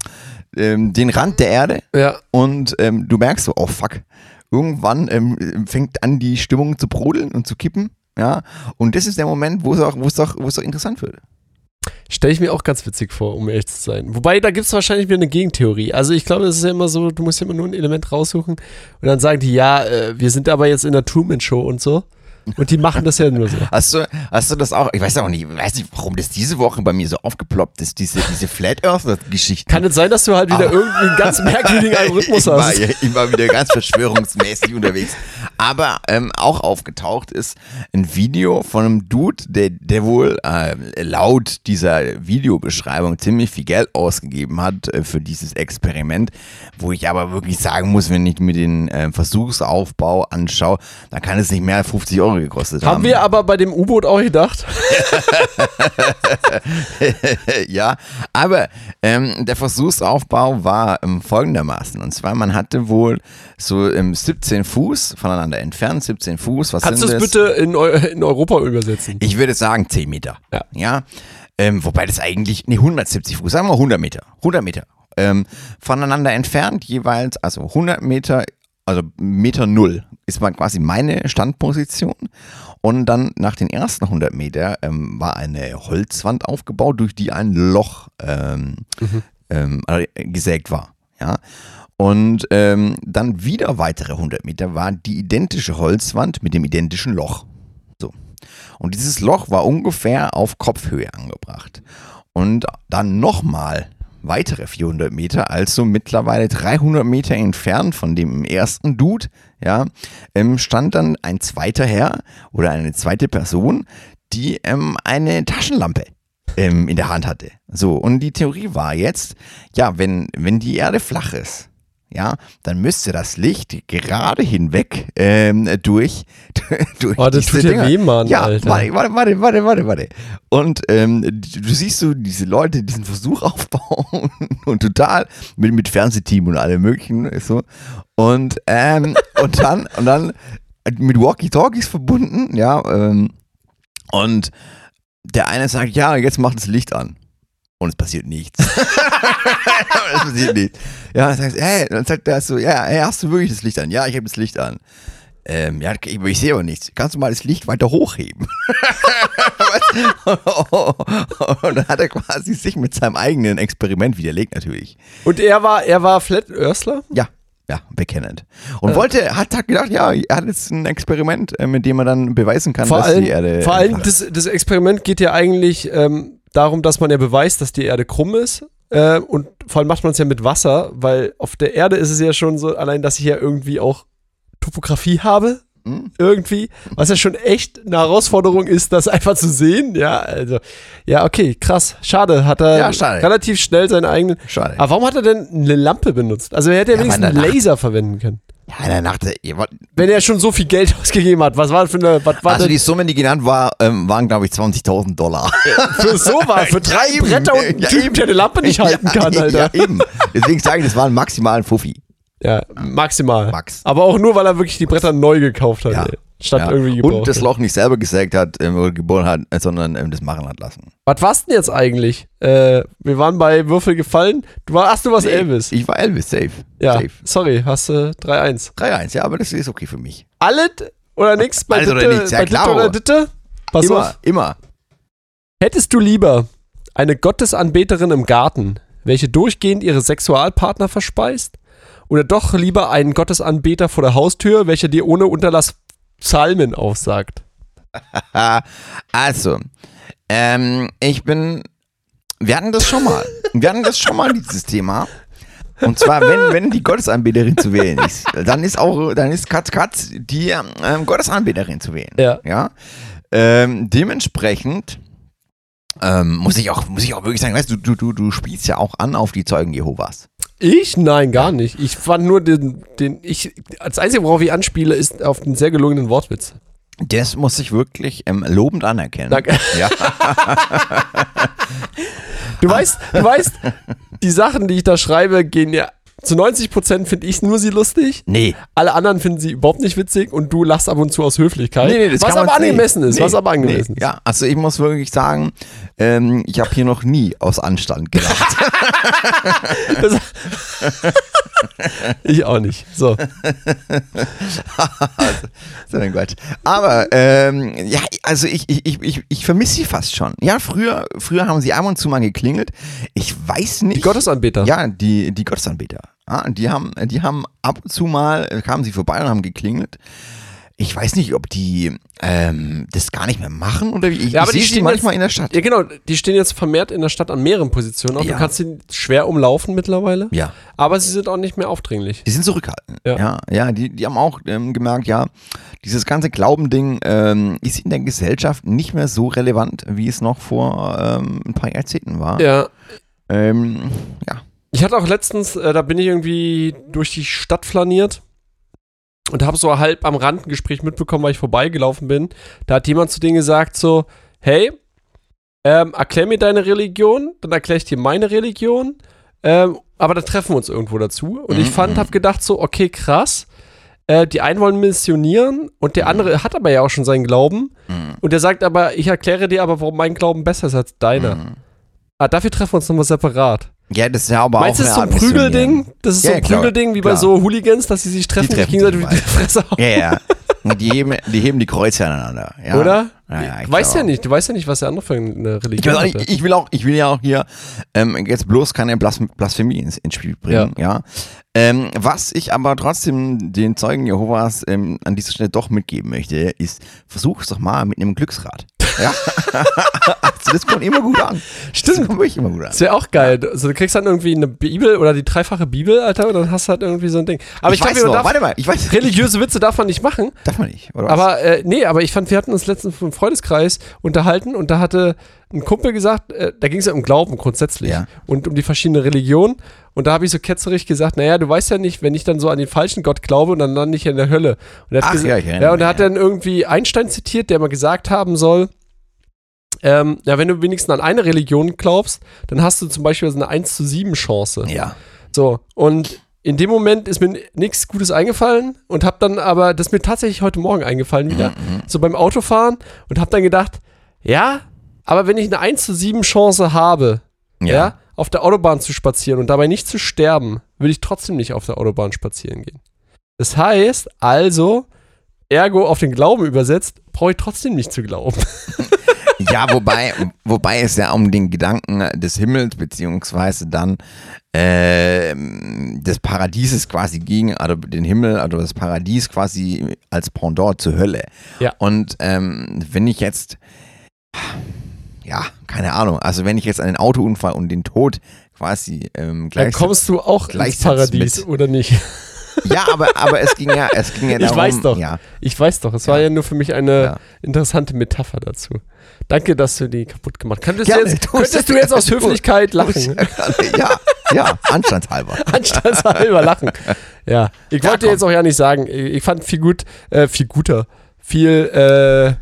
ähm, den Rand der Erde Ja. und ähm, du merkst so, oh fuck, irgendwann ähm, fängt an die Stimmung zu brodeln und zu kippen, ja, und das ist der Moment, wo es auch, wo es es auch interessant wird. Stelle ich mir auch ganz witzig vor, um ehrlich zu sein. Wobei, da gibt es wahrscheinlich wieder eine Gegentheorie. Also ich glaube, das ist ja immer so, du musst ja immer nur ein Element raussuchen und dann sagen die, ja, äh, wir sind aber jetzt in der Truman-Show und so. Und die machen das ja nur so. Hast du, hast du das auch, ich weiß auch nicht, ich weiß nicht, warum das diese Woche bei mir so aufgeploppt ist, diese, diese Flat Earth-Geschichte. Kann es sein, dass du halt wieder Aber- irgendwie einen ganz merkwürdigen Algorithmus ich war, hast? Ich war wieder ganz verschwörungsmäßig unterwegs. Aber ähm, auch aufgetaucht ist ein Video von einem Dude, der, der wohl äh, laut dieser Videobeschreibung ziemlich viel Geld ausgegeben hat äh, für dieses Experiment, wo ich aber wirklich sagen muss, wenn ich mir den äh, Versuchsaufbau anschaue, dann kann es nicht mehr als 50 Euro gekostet haben. Haben wir aber bei dem U-Boot auch gedacht? ja, aber ähm, der Versuchsaufbau war ähm, folgendermaßen. Und zwar, man hatte wohl so ähm, 17 Fuß voneinander entfernt, 17 Fuß. Was Kannst du das? bitte in, Eu in Europa übersetzen? Ich würde sagen 10 Meter. Ja. ja? Ähm, wobei das eigentlich, nee, 170 Fuß, sagen wir 100 Meter. 100 Meter. Ähm, voneinander entfernt, jeweils, also 100 Meter, also Meter Null ist mal quasi meine Standposition. Und dann nach den ersten 100 Meter ähm, war eine Holzwand aufgebaut, durch die ein Loch ähm, ähm, äh, gesägt war. Ja. Und ähm, dann wieder weitere 100 Meter war die identische Holzwand mit dem identischen Loch. So. Und dieses Loch war ungefähr auf Kopfhöhe angebracht. Und dann nochmal weitere 400 Meter, also mittlerweile 300 Meter entfernt von dem ersten Dude, ja, ähm, stand dann ein zweiter Herr oder eine zweite Person, die ähm, eine Taschenlampe ähm, in der Hand hatte. So, und die Theorie war jetzt, ja, wenn, wenn die Erde flach ist, ja, dann müsste das Licht gerade hinweg ähm, durch, durch Oh, das tut ja Dinger. weh, Mann, ja, Alter. Warte, warte, warte, warte, warte. Und ähm, du, du siehst so diese Leute, diesen Versuch aufbauen und total mit, mit Fernsehteam und allem möglichen so. Und, ähm, und dann, und dann mit Walkie-Talkies verbunden, ja, ähm, und der eine sagt, ja, jetzt macht das Licht an. Und es passiert nichts. es passiert nichts. Ja, dann sagst, hey, dann sagt der so, ja, hey, hast du wirklich das Licht an? Ja, ich habe das Licht an. Ähm, ja, ich, ich sehe aber nichts. Kannst du mal das Licht weiter hochheben? und dann hat er quasi sich mit seinem eigenen Experiment widerlegt, natürlich. Und er war, er war Flat Earthler? Ja, ja, bekennend. Und Äh. wollte, hat, hat gedacht, ja, er hat jetzt ein Experiment, äh, mit dem er dann beweisen kann, Vor dass allem, die Erde. vor allem das, das Experiment geht ja eigentlich ähm, darum, dass man ja beweist, dass die Erde krumm ist. Äh, und vor allem macht man es ja mit Wasser, weil auf der Erde ist es ja schon so, allein, dass ich ja irgendwie auch Topografie habe. Hm? Irgendwie, was ja schon echt eine Herausforderung ist, das einfach zu sehen. Ja, also, ja, okay, krass. Schade, hat er Ja, schade. relativ schnell seinen eigenen. Schade. Aber warum hat er denn eine Lampe benutzt? Also, er hätte ja, Ja, wenigstens einen Laser verwenden können. Ja, der ihr wollt- Wenn er schon so viel Geld ausgegeben hat, was war das für eine, was war also die Summe, die genannt war, ähm, waren, glaube ich, 20.000 Dollar. für so war, für drei Ja. Bretter und einen Ja, Typen, der eine Lampe nicht halten kann, ja, Alter. Ja, eben. Deswegen sage ich, das war ein maximalen Fuffi. Ja, maximal. Max. Aber auch nur, weil er wirklich die Bretter neu gekauft hat, Ja. ey. Statt Ja. irgendwie gebraucht. Und das Loch nicht selber gesägt hat ähm, oder geboren hat, äh, sondern ähm, das machen hat lassen. Was war's denn jetzt eigentlich? Äh, wir waren bei Würfel gefallen. Du war, ach, du warst Elvis. Ich war Elvis, safe. ja, Safe. sorry, hast du 3-1. 3-1, ja, aber das ist okay für mich. Alles oder nix? Bei Alles oder nichts, ja, bei Ditte klar. oder Ditte? Pass immer, auf. immer. Hättest du lieber eine Gottesanbeterin im Garten, welche durchgehend ihre Sexualpartner verspeist? Oder doch lieber einen Gottesanbeter vor der Haustür, welcher dir ohne Unterlass Psalmen aufsagt? Also, ähm, ich bin. Wir hatten das schon mal. Wir hatten das schon mal, dieses Thema. Und zwar, wenn, wenn die Gottesanbeterin zu wählen ist, dann ist auch, dann ist Katz Katz die ähm, Gottesanbeterin zu wählen. Ja. Ja. Ähm, dementsprechend ähm, muss ich auch, muss ich auch wirklich sagen, weißt du, du, du, du spielst ja auch an auf die Zeugen Jehovas. Ich? Nein, gar nicht. Ich fand nur den, den ich, das Einzige, worauf ich anspiele, ist auf den sehr gelungenen Wortwitz. Das muss ich wirklich ähm, lobend anerkennen. Danke. Ja. Du weißt, du weißt, die Sachen, die ich da schreibe, gehen ja zu 90% finde ich nur sie lustig. Nee. Alle anderen finden sie überhaupt nicht witzig und du lachst ab und zu aus Höflichkeit. was kann man- aber angemessen ist, nee, was aber nee. angemessen ist. Ja, also ich muss wirklich sagen, ähm, ich habe hier noch nie aus Anstand gelacht. Das, ich auch nicht. So. so mein Gott. Aber ähm, ja, also ich, ich, ich, ich, vermisse sie fast schon. Ja, früher, früher haben sie ab und zu mal geklingelt. Ich weiß nicht. Die Gottesanbeter. Ja, die, die Gottesanbeter. Ja, die haben, die haben ab und zu mal, kamen sie vorbei und haben geklingelt. Ich weiß nicht, ob die ähm, das gar nicht mehr machen oder wie. Ich, Ja, aber ich die stehen manchmal in der Stadt. Ja, genau. Die stehen jetzt vermehrt in der Stadt an mehreren Positionen. Auch Ja. Du kannst sie schwer umlaufen mittlerweile. Ja. Aber sie sind auch nicht mehr aufdringlich. Die sind zurückhaltend. Ja. Ja, ja, die, die haben auch ähm, gemerkt, ja, dieses ganze Glaubending ähm, ist in der Gesellschaft nicht mehr so relevant, wie es noch vor ähm, ein paar Jahrzehnten war. Ja. Ähm, ja. Ich hatte auch letztens, äh, da bin ich irgendwie durch die Stadt flaniert und habe so halb am Rand ein Gespräch mitbekommen, weil ich vorbeigelaufen bin. Da hat jemand zu denen gesagt so, hey, ähm, erklär mir deine Religion, dann erkläre ich dir meine Religion, ähm, aber dann treffen wir uns irgendwo dazu. Und ich Mhm, fand, mhm. habe gedacht so, okay, krass, äh, die einen wollen missionieren und der andere hat aber ja auch schon seinen Glauben Mhm. und der sagt aber, ich erkläre dir aber, warum mein Glauben besser ist als deiner. Mhm. Ah, dafür treffen wir uns nochmal separat. Ja, das ist ja aber Meinst du, auch das ist so ein. Prügelding? Das ist Ja, so ein Prügelding wie bei so Hooligans, dass sie sich treffen, und sich treffen gegenseitig sich die Fresse hauen. Ja, ja. Und Die heben, die heben die Kreuze aneinander. Ja. Oder? Ja, ja, ich du weißt glaub ja nicht, du weißt ja nicht, was der andere für eine Ich, Religion weiß hat. nicht, ich will auch, ich will ja auch hier ähm, jetzt bloß keine Blas Blasphemie ins, ins Spiel bringen, ja. Ähm, was ich aber trotzdem den Zeugen Jehovas ähm, an dieser Stelle doch mitgeben möchte, ist, versuch's doch mal mit einem Glücksrad. Ja. also das kommt immer gut an. Das Stimmt. kommt wirklich immer gut an. Das wäre auch geil. Also, du kriegst dann irgendwie eine Bibel oder die dreifache Bibel, Alter, und dann hast du halt irgendwie so ein Ding. Aber ich, weiß glaube, warte mal, ich weiß. religiöse Witze darf man nicht machen. Darf man nicht, oder was? Aber äh, nee, aber ich fand, wir hatten uns letztens im Freundeskreis unterhalten und da hatte ein Kumpel gesagt, äh, da ging es ja um Glauben grundsätzlich Ja. und um die verschiedenen Religionen. Und da habe ich so ketzerig gesagt, naja, du weißt ja nicht, wenn ich dann so an den falschen Gott glaube und dann lande ich in der Hölle. Und er hat Ach gesa- ja, ich ja, und er hat dann irgendwie Einstein zitiert, der mal gesagt haben soll, ähm, ja, wenn du wenigstens an eine Religion glaubst, dann hast du zum Beispiel so eine 1 zu 7 Chance. ja. So, und in dem Moment ist mir nichts Gutes eingefallen und hab dann aber, das ist mir tatsächlich heute Morgen eingefallen wieder, Mhm. so beim Autofahren und hab dann gedacht, ja, aber wenn ich eine 1 zu 7 Chance habe, ja. auf der Autobahn zu spazieren und dabei nicht zu sterben, würde ich trotzdem nicht auf der Autobahn spazieren gehen. Das heißt, also, ergo auf den Glauben übersetzt, brauche ich trotzdem nicht zu glauben. Ja, wobei, wobei es ja um den Gedanken des Himmels beziehungsweise dann ähm, des Paradieses quasi ging, also den Himmel, also das Paradies quasi als Pendant zur Hölle. Ja. Und ähm, wenn ich jetzt, ja, keine Ahnung, also wenn ich jetzt einen Autounfall und den Tod quasi ähm, Dann gleich kommst du auch ins Paradies, mit- oder nicht? Ja, aber, aber es ging ja, es ging ja Ich darum, weiß doch. Ja, Ich weiß doch, es war ja nur für mich eine Ja. interessante Metapher dazu. Danke, dass du die kaputt gemacht hast. Könntest, Gerne, du jetzt, könntest es. du jetzt aus Höflichkeit lachen? ja, ja, anstandshalber. Anstandshalber lachen. Ja, ich Ja, wollte komm. jetzt auch ja nicht sagen, ich fand viel gut, äh, viel guter, viel, äh,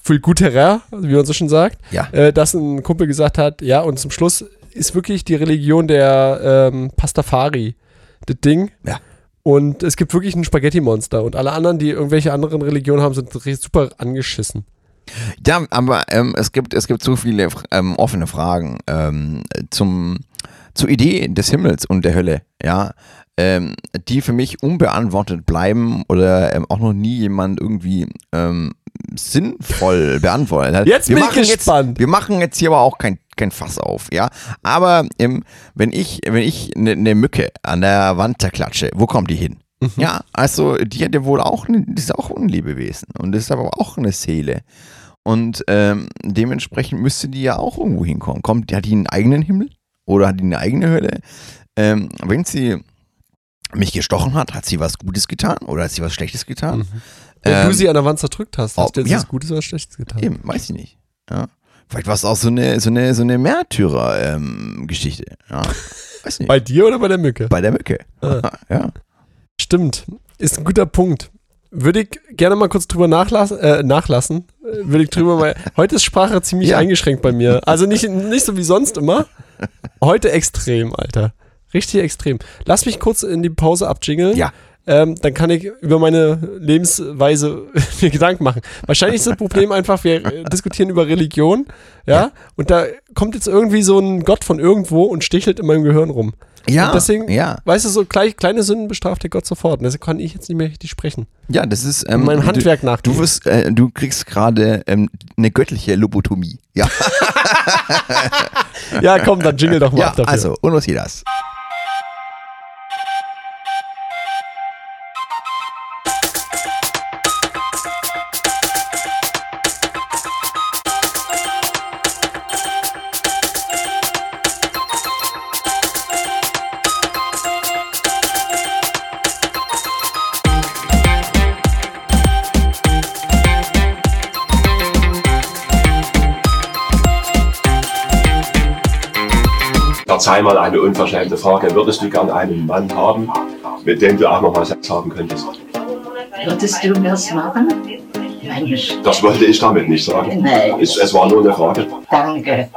viel guterer, wie man so schon sagt, Ja. äh, dass ein Kumpel gesagt hat, ja, und zum Schluss ist wirklich die Religion der ähm, Pastafari das Ding. Ja. Und es gibt wirklich ein Spaghetti-Monster und alle anderen, die irgendwelche anderen Religionen haben, sind super angeschissen. Ja, aber ähm, es, gibt, es gibt so viele ähm, offene Fragen ähm, zum, zur Idee des Himmels und der Hölle, ja, ähm, die für mich unbeantwortet bleiben oder ähm, auch noch nie jemand irgendwie ähm, sinnvoll beantwortet hat. Jetzt wir bin ich machen gespannt. Jetzt, wir machen jetzt hier aber auch kein, kein Fass auf, ja. Aber wenn ich, wenn ich eine ne Mücke an der Wand zerklatsche, wo kommt die hin? Mhm. Ja, also die hat ja wohl auch, ne, die ist auch ein Lebewesen und ist aber auch eine Seele. Und ähm, dementsprechend müsste die ja auch irgendwo hinkommen. Kommt, hat die einen eigenen Himmel oder hat die eine eigene Hölle? Ähm, wenn sie mich gestochen hat, hat sie was Gutes getan oder hat sie was Schlechtes getan? Wenn Ähm, du sie an der Wand zerdrückt hast, hast oh, du jetzt ja. was Gutes oder Schlechtes getan. Eben, weiß ich nicht. Ja. Vielleicht war es auch so eine, so eine, so eine Märtyrer-Geschichte. ja. Weiß nicht. Bei dir oder bei der Mücke? Bei der Mücke. Ah. ja. Stimmt. Ist ein guter Punkt. Würde ich gerne mal kurz drüber nachlassen. Äh, nachlassen. Äh, Würde ich drüber mal. Heute ist Sprache ziemlich Ja. eingeschränkt bei mir. Also nicht, nicht so wie sonst immer. Heute extrem, Alter. Richtig extrem. Lass mich kurz in die Pause abjingeln. Ja. Ähm, dann kann ich über meine Lebensweise mir Gedanken machen. Wahrscheinlich ist das Problem einfach, wir äh, diskutieren über Religion, ja? Und da kommt jetzt irgendwie so ein Gott von irgendwo und stichelt in meinem Gehirn rum. Ja, Und deswegen, ja. weißt du, so klein, kleine Sünden bestraft der Gott sofort. Und deshalb kann ich jetzt nicht mehr richtig sprechen. ja, das ist. Ähm, meinem Handwerk nachgehen. Du wirst, äh, du kriegst gerade ähm, eine göttliche Lobotomie. Ja, ja, komm, dann jingle doch mal ja ab dafür. also, und was hier das? Verzeih mal eine unverschämte Frage. Würdest du gern einen Mann haben, mit dem du auch noch mal Sex haben könntest? Würdest du das machen? Mensch, Das wollte ich damit nicht sagen. Nee. Es, es war nur eine Frage. danke.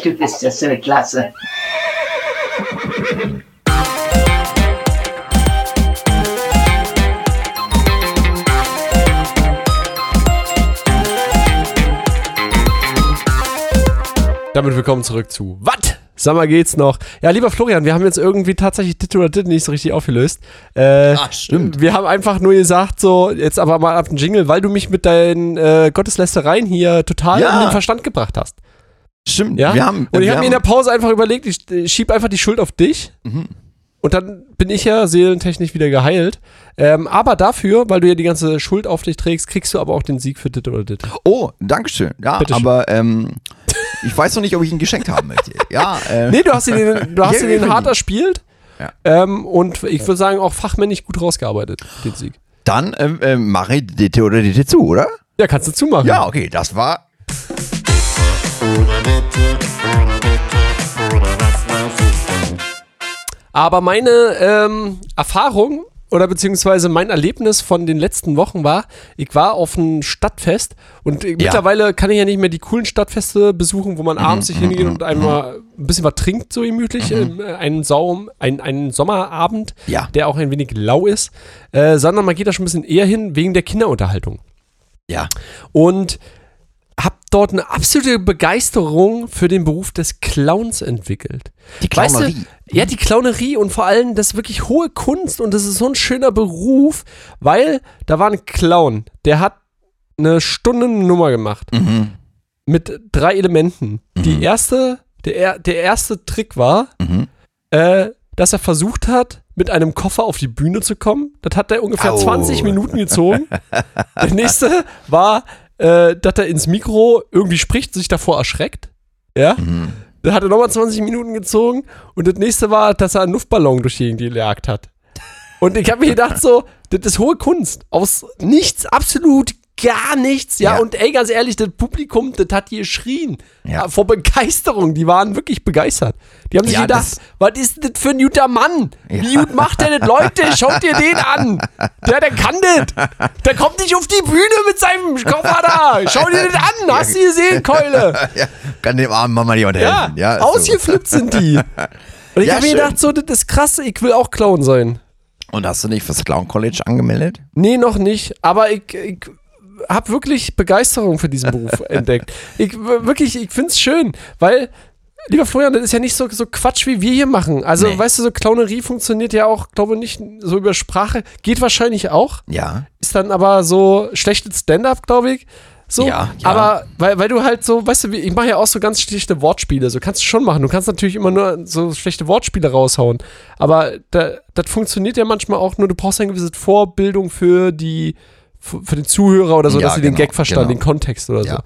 Du bist ja so klasse. Damit willkommen zurück zu Was? Sag mal, geht's noch? Ja, lieber Florian, wir haben jetzt irgendwie tatsächlich Dit oder Dit nicht so richtig aufgelöst. Äh, Ach, stimmt. Wir haben einfach nur gesagt, so, jetzt aber mal ab den Jingle, weil du mich mit deinen äh, Gotteslästereien hier total Ja. in den Verstand gebracht hast. Stimmt. Ja? Wir haben, Und ich habe mir in der Pause einfach überlegt, ich, ich schieb einfach die Schuld auf dich. Mhm. Und dann bin ich ja seelentechnisch wieder geheilt. Ähm, aber dafür, weil du ja die ganze Schuld auf dich trägst, kriegst du aber auch den Sieg für Dit oder Dit. Oh, Dankeschön. Ja, Bitteschön. aber ähm, ich weiß noch nicht, ob ich ihn geschenkt haben möchte. Ja, äh, Nee, du hast ihn, den, du hast ihn den hart erspielt. Ja. Ähm, und ich würde sagen, auch fachmännisch gut rausgearbeitet, den Sieg. dann ähm, ähm, mache ich DT oder DT zu, oder? Ja, kannst du zumachen. Ja, okay, das war. Aber meine ähm, Erfahrung oder beziehungsweise mein Erlebnis von den letzten Wochen war, ich war auf einem Stadtfest und äh, mittlerweile kann ich ja nicht mehr die coolen Stadtfeste besuchen, wo man Mhm, abends sich hingeht und einmal ein bisschen was trinkt, so gemütlich, ähm, einen, Saum, ein, einen Sommerabend, Ja. der auch ein wenig lau ist, äh, sondern man geht da schon ein bisschen eher hin wegen der Kinderunterhaltung. Ja. Und hab dort eine absolute Begeisterung für den Beruf des Clowns entwickelt. Die Clownerie. Weißt du, ja, die Clownerie und vor allem das wirklich hohe Kunst und das ist so ein schöner Beruf, weil da war ein Clown, der hat eine Stunde eine Nummer gemacht Mhm. mit drei Elementen. Die erste, der, er- der erste Trick war, Mhm. äh, dass er versucht hat, mit einem Koffer auf die Bühne zu kommen. Das hat er ungefähr Au. 20 Minuten gezogen. Der nächste war, äh, dass er ins Mikro irgendwie spricht, sich davor erschreckt. Ja. Mhm. Dann hat er nochmal 20 Minuten gezogen. Und das nächste war, dass er einen Luftballon durch die Gegend gejagt hat. Und ich habe mir gedacht, so, das ist hohe Kunst. Aus nichts, absolut gar nichts. Ja, Ja. und ey, ganz ehrlich, das Publikum, das hat hier geschrien. Ja. Ja. Vor Begeisterung. Die waren wirklich begeistert. Die haben sich Ja, gedacht, was ist denn das für ein guter Mann? Wie gut macht der das? Leute, schaut dir den an. Der, der kann das. Der kommt nicht auf die Bühne mit seinem Koffer da. Schau dir das an. Hast du gesehen, Keule? ja. Kann dem armen Mama jemand Ja, helfen. Ja, so. ausgeflippt sind die. Und ich habe mir gedacht, so, das ist krass, ich will auch Clown sein. Und hast du nicht fürs Clown College angemeldet? Nee, noch nicht. Aber ich, ich habe wirklich Begeisterung für diesen Beruf entdeckt. Ich wirklich, ich finde es schön, weil, lieber Florian, das ist ja nicht so, so Quatsch, wie wir hier machen. Also, Nee. weißt du, so Clownerie funktioniert ja auch, glaube ich, nicht so über Sprache. Geht wahrscheinlich auch. Ja. Ist dann aber so schlechtes Stand-up, glaube ich. So, Ja, ja. aber weil, weil du halt so, weißt du, ich mache ja auch so ganz schlechte Wortspiele. So kannst du schon machen. Du kannst natürlich immer nur so schlechte Wortspiele raushauen. Aber da, das funktioniert ja manchmal auch nur, du brauchst eine gewisse Vorbildung für die, für den Zuhörer oder so, Ja, dass sie den genau, Gag verstanden, genau. den Kontext oder Ja.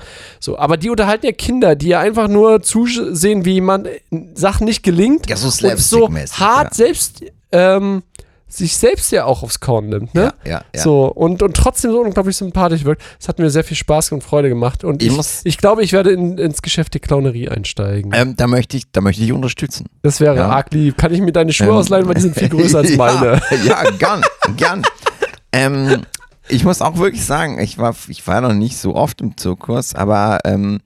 so. So, aber die unterhalten ja Kinder, die ja einfach nur zusehen, wie man Sachen nicht gelingt Ja, so und so hart ja. selbst ähm, sich selbst ja auch aufs Korn nimmt, ne? Ja, ja, ja. So, und, und trotzdem so unglaublich sympathisch wirkt. Es hat mir sehr viel Spaß und Freude gemacht. Und Ich ich, ich glaube, ich werde in, ins Geschäft der Clownerie einsteigen. Ähm, da möchte ich, da möchte ich dich unterstützen. das wäre ja. arg lieb. Kann ich mir deine Schuhe Ähm, ausleihen, weil die sind viel größer als meine. Ja, ja gern, gern. Ähm, ich muss auch wirklich sagen, ich war, ich war noch nicht so oft im Zirkus, aber ähm,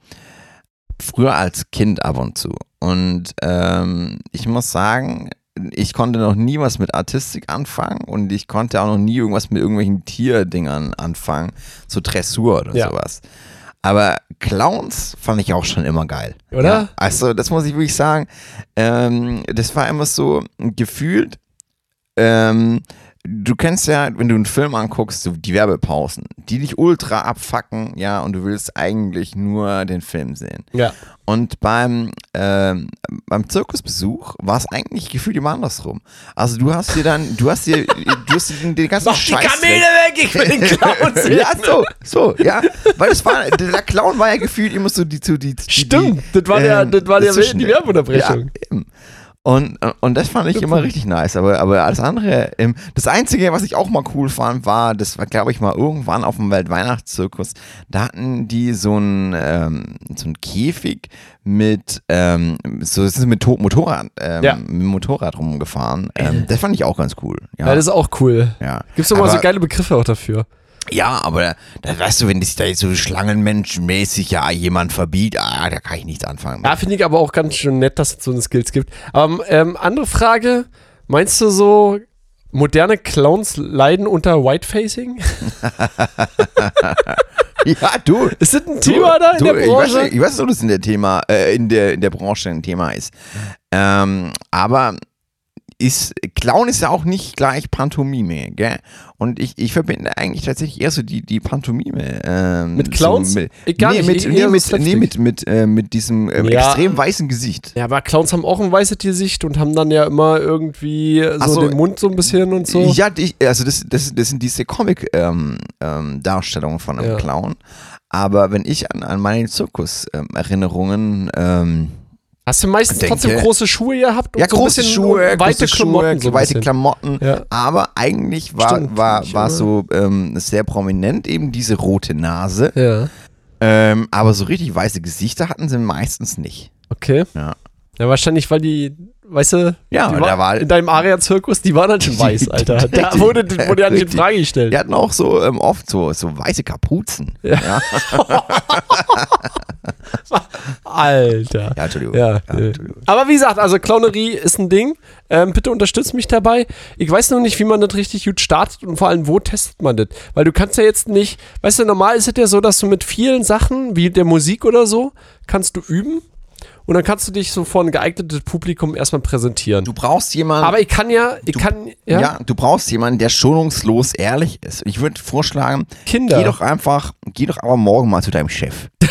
früher als Kind ab und zu. Und ähm, ich muss sagen, ich konnte noch nie was mit Artistik anfangen und ich konnte auch noch nie irgendwas mit irgendwelchen Tierdingern anfangen, so Dressur oder Ja. sowas. Aber Clowns fand ich auch schon immer geil. Oder? Ja, also, das muss ich wirklich sagen. Ähm, das war immer so gefühlt. Ähm, du kennst ja, wenn du einen Film anguckst, so die Werbepausen, die dich ultra abfacken, ja, und du willst eigentlich nur den Film sehen. Ja. Und beim, ähm, beim Zirkusbesuch war es eigentlich gefühlt immer andersrum. Also du hast dir dann, du hast dir, du hast dir den, ganzen Mach die Scheiß Kamele weg, ich will den Clown sehen. ja, so, so, ja. Weil es war, der Clown war ja gefühlt immer so die, so die, die Stimmt, das war, der, ähm, das war der, die Werbeunterbrechung. Ja, eben. Und, und das fand ich immer richtig nice. Aber, aber alles andere, das Einzige, was ich auch mal cool fand, war, das war, glaube ich, mal irgendwann auf dem Weltweihnachtszirkus. Da hatten die so einen, ähm, so einen Käfig mit, ähm, so es ist mit To- Motorrad, ähm, Ja. mit Motorrad rumgefahren. Ähm, das fand ich auch ganz cool. Ja, Ja, das ist auch cool. ja. Gibt's doch mal so geile Begriffe auch dafür. Ja, aber da weißt du, wenn sich da jetzt so schlangenmenschenmäßig ja jemand verbietet, ah, da kann ich nichts anfangen. Ja, finde ich aber auch ganz schön nett, dass es so eine Skills gibt. Aber ähm, andere Frage, meinst du so, moderne Clowns leiden unter Whitefacing? Ja, du. Ist das ein Thema da in du, der Ich weiß, Branche? ich weiß nicht, ob das in der Thema, äh, in der, in der Branche ein Thema ist. Ähm, aber ist, Clown ist ja auch nicht gleich Pantomime, gell? Und ich, ich verbinde eigentlich tatsächlich eher so die, die Pantomime. Ähm, Mit Clowns? So mit, Ich nee, nicht, mit, ich- nee, eher so mit, Slapstick. nee, mit, mit, äh, mit diesem ähm, Ja. extrem weißen Gesicht. Ja, aber Clowns haben auch ein weißes Gesicht und haben dann ja immer irgendwie so, Ach so. den Mund so ein bisschen und so. Ja, die, also das, das, das sind diese Comic-Darstellungen ähm, Darstellungen von einem Ja. Clown. Aber wenn ich an, an meine Zirkus-Erinnerungen ähm, Hast du meistens denke- trotzdem große Schuhe gehabt? und Ja, so große Schuhe, weite große Klamotten. Schuhe, so weite. Klamotten. Ja. Aber eigentlich war, Stimmt, war, nicht war so ähm, sehr prominent eben diese rote Nase. Ja, Ähm, aber so richtig weiße Gesichter hatten sie meistens nicht. okay. Ja. Ja, wahrscheinlich, weil die, weißt du, Ja, die war, war- in deinem Aria-Zirkus, die waren halt schon weiß, Alter. Da die- wurde, wurde ja nicht in. Frage gestellt. Die hatten auch so ähm, oft so, so weiße Kapuzen. Ja. Ja, Alter. ja Entschuldigung. Ja, ja äh. Entschuldigung. aber wie gesagt, also Clownerie ist ein Ding. Ähm, bitte unterstützt mich dabei. Ich weiß noch nicht, wie man das richtig gut startet und vor allem, wo testet man das? Weil du kannst ja jetzt nicht, weißt du, normal ist es ja so, dass du mit vielen Sachen, wie der Musik oder so, kannst du üben und dann kannst du dich so vor ein geeignetes Publikum erstmal präsentieren. Du brauchst jemanden. aber ich kann ja, ich Du- kann, ja, ja? du brauchst jemanden, der schonungslos ehrlich ist. Ich würde vorschlagen, Kinder. geh doch einfach, geh doch aber morgen mal zu deinem Chef.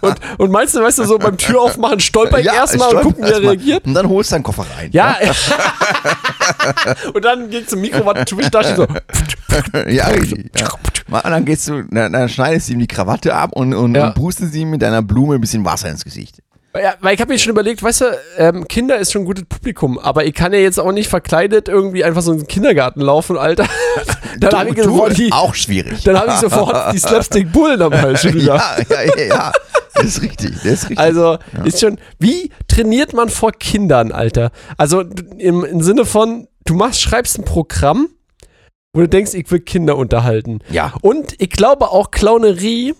Und, und meinst du, weißt du, so beim Tür aufmachen, stolper ich erstmal und gucken, wie er reagiert? Und dann holst du deinen Koffer rein. Ja. und dann geht zum Mikro, was ich da so. ja. Ja. Und dann gehst du, dann, dann schneidest du ihm die Krawatte ab und, und, Ja. und pustest ihm mit deiner Blume ein bisschen Wasser ins Gesicht. Ja, weil ich habe mir schon überlegt, weißt du, ähm, Kinder ist schon ein gutes Publikum, aber ich kann ja jetzt auch nicht verkleidet irgendwie einfach so in den Kindergarten laufen, Alter. dann habe ich, sofort die- auch schwierig. dann hab ich sofort die Slapstick-Bullen am Hals schon wieder. ja, ja, ja, ja. Das ist richtig, das ist richtig. Also ist schon, wie trainiert man vor Kindern, Alter? Also im, im Sinne von, du machst, schreibst ein Programm, wo du denkst, ich will Kinder unterhalten. ja. Und ich glaube auch, Clownerie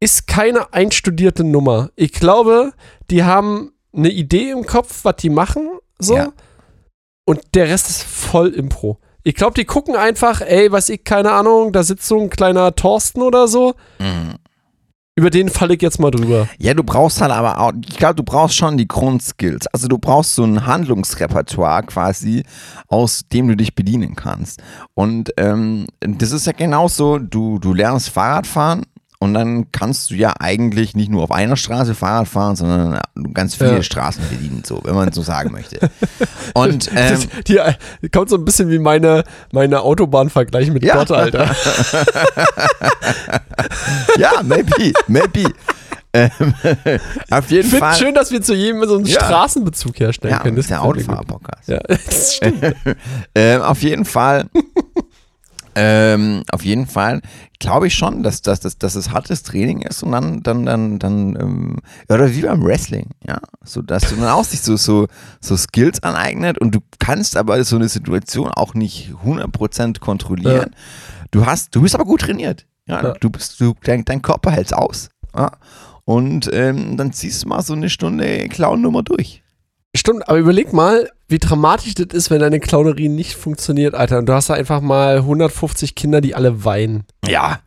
ist keine einstudierte Nummer. Ich glaube, die haben eine Idee im Kopf, was die machen, so. Ja. Und der Rest ist voll Impro. Ich glaube, die gucken einfach, ey, was ich, keine Ahnung, da sitzt so ein kleiner Thorsten oder so. Mhm. Über den falle ich jetzt mal drüber. Ja, du brauchst halt aber auch, ich glaube, du brauchst schon die Grundskills. Also du brauchst so ein Handlungsrepertoire quasi, aus dem du dich bedienen kannst. Und ähm, das ist ja genauso, du, du lernst Fahrradfahren und dann kannst du ja eigentlich nicht nur auf einer Straße Fahrrad fahren, sondern ganz viele Ja. Straßen bedienen, so, wenn man so sagen möchte. Und ähm, die, die kommt so ein bisschen wie meine, meine Autobahnvergleich mit Ja. Gott, Alter. ja, maybe, maybe. Ähm, auf jeden Ich finde Fall. schön, dass wir zu jedem so einen Ja. Straßenbezug herstellen ja, können. das ist der. Autofahrer-Podcast. Ja, das stimmt. Ähm, auf jeden Fall. Ähm, auf jeden Fall glaube ich schon, dass, dass, dass, dass es hartes Training ist und dann, dann, dann, dann, ähm, ja, oder wie beim Wrestling, ja. So, dass du dann auch sich so, so, so Skills aneignet und du kannst aber so eine Situation auch nicht 100% kontrollieren. Du hast, du bist aber gut trainiert. Ja, Ja. du bist, du, dein, dein Körper hält's aus. Ja? Und ähm, dann ziehst du mal so eine Stunde Clown-Nummer durch. Stimmt, aber überleg mal, wie dramatisch das ist, wenn deine Clownerie nicht funktioniert, Alter. Und du hast da einfach mal 150 Kinder, die alle weinen. Ja.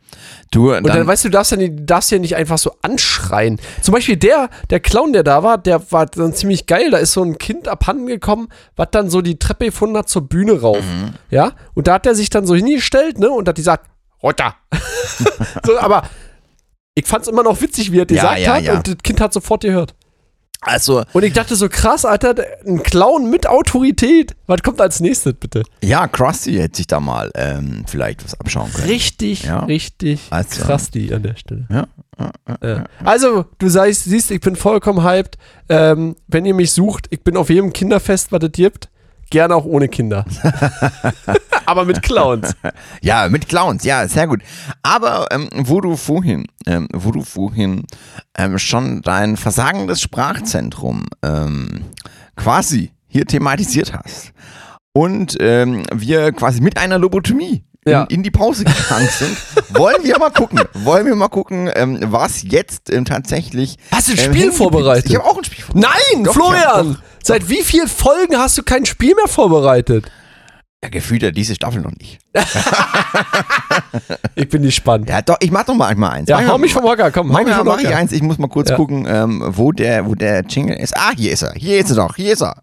Du, Und dann, weißt du, du darfst ja, nicht, darfst ja nicht einfach so anschreien. Zum Beispiel der, der Clown, der da war, der war dann ziemlich geil. Da ist so ein Kind abhanden gekommen, was dann so die Treppe gefunden hat zur Bühne rauf. Mhm. Ja? Und da hat er sich dann so hingestellt, ne? Und hat gesagt, runter. so, aber ich fand's immer noch witzig, wie er Ja, gesagt ja, hat. ja. Und das Kind hat sofort gehört. Also, Und ich dachte so, krass, Alter, ein Clown mit Autorität. Was kommt als nächstes, bitte? ja, Krusty hätte sich da mal ähm, vielleicht was abschauen können. Richtig, Ja. richtig Also- die an der Stelle. Ja, ja, ja. Ja. Also, du sagst, siehst, ich bin vollkommen hyped. Ähm, wenn ihr mich sucht, ich bin auf jedem Kinderfest, was es gibt. Gerne auch ohne Kinder. Aber mit Clowns. Ja, mit Clowns, ja, sehr gut. Aber ähm, wo du vorhin, ähm, wo du vorhin ähm, schon dein versagendes Sprachzentrum ähm, quasi hier thematisiert hast und ähm, wir quasi mit einer Lobotomie in, Ja. in die Pause gegangen sind, wollen wir mal gucken, wollen wir mal gucken, ähm, was jetzt ähm, tatsächlich. Hast du ein ähm, Spiel geblieben vorbereitet? Ich habe auch ein Spiel vorbereitet. Nein, Doch, Florian! Seit wie vielen Folgen hast du kein Spiel mehr vorbereitet? Ja, gefühlt ja diese Staffel noch nicht. Ich bin gespannt. Ja, doch, ich mach doch mal mal eins. Ja, Mach hau mich vom Hocker, komm, hau Mach, mich vom mach ich Hocker. eins, ich muss mal kurz Ja. gucken, ähm, wo, der, wo der Jingle ist. Ah, hier ist er. Hier ist er doch. Hier ist er.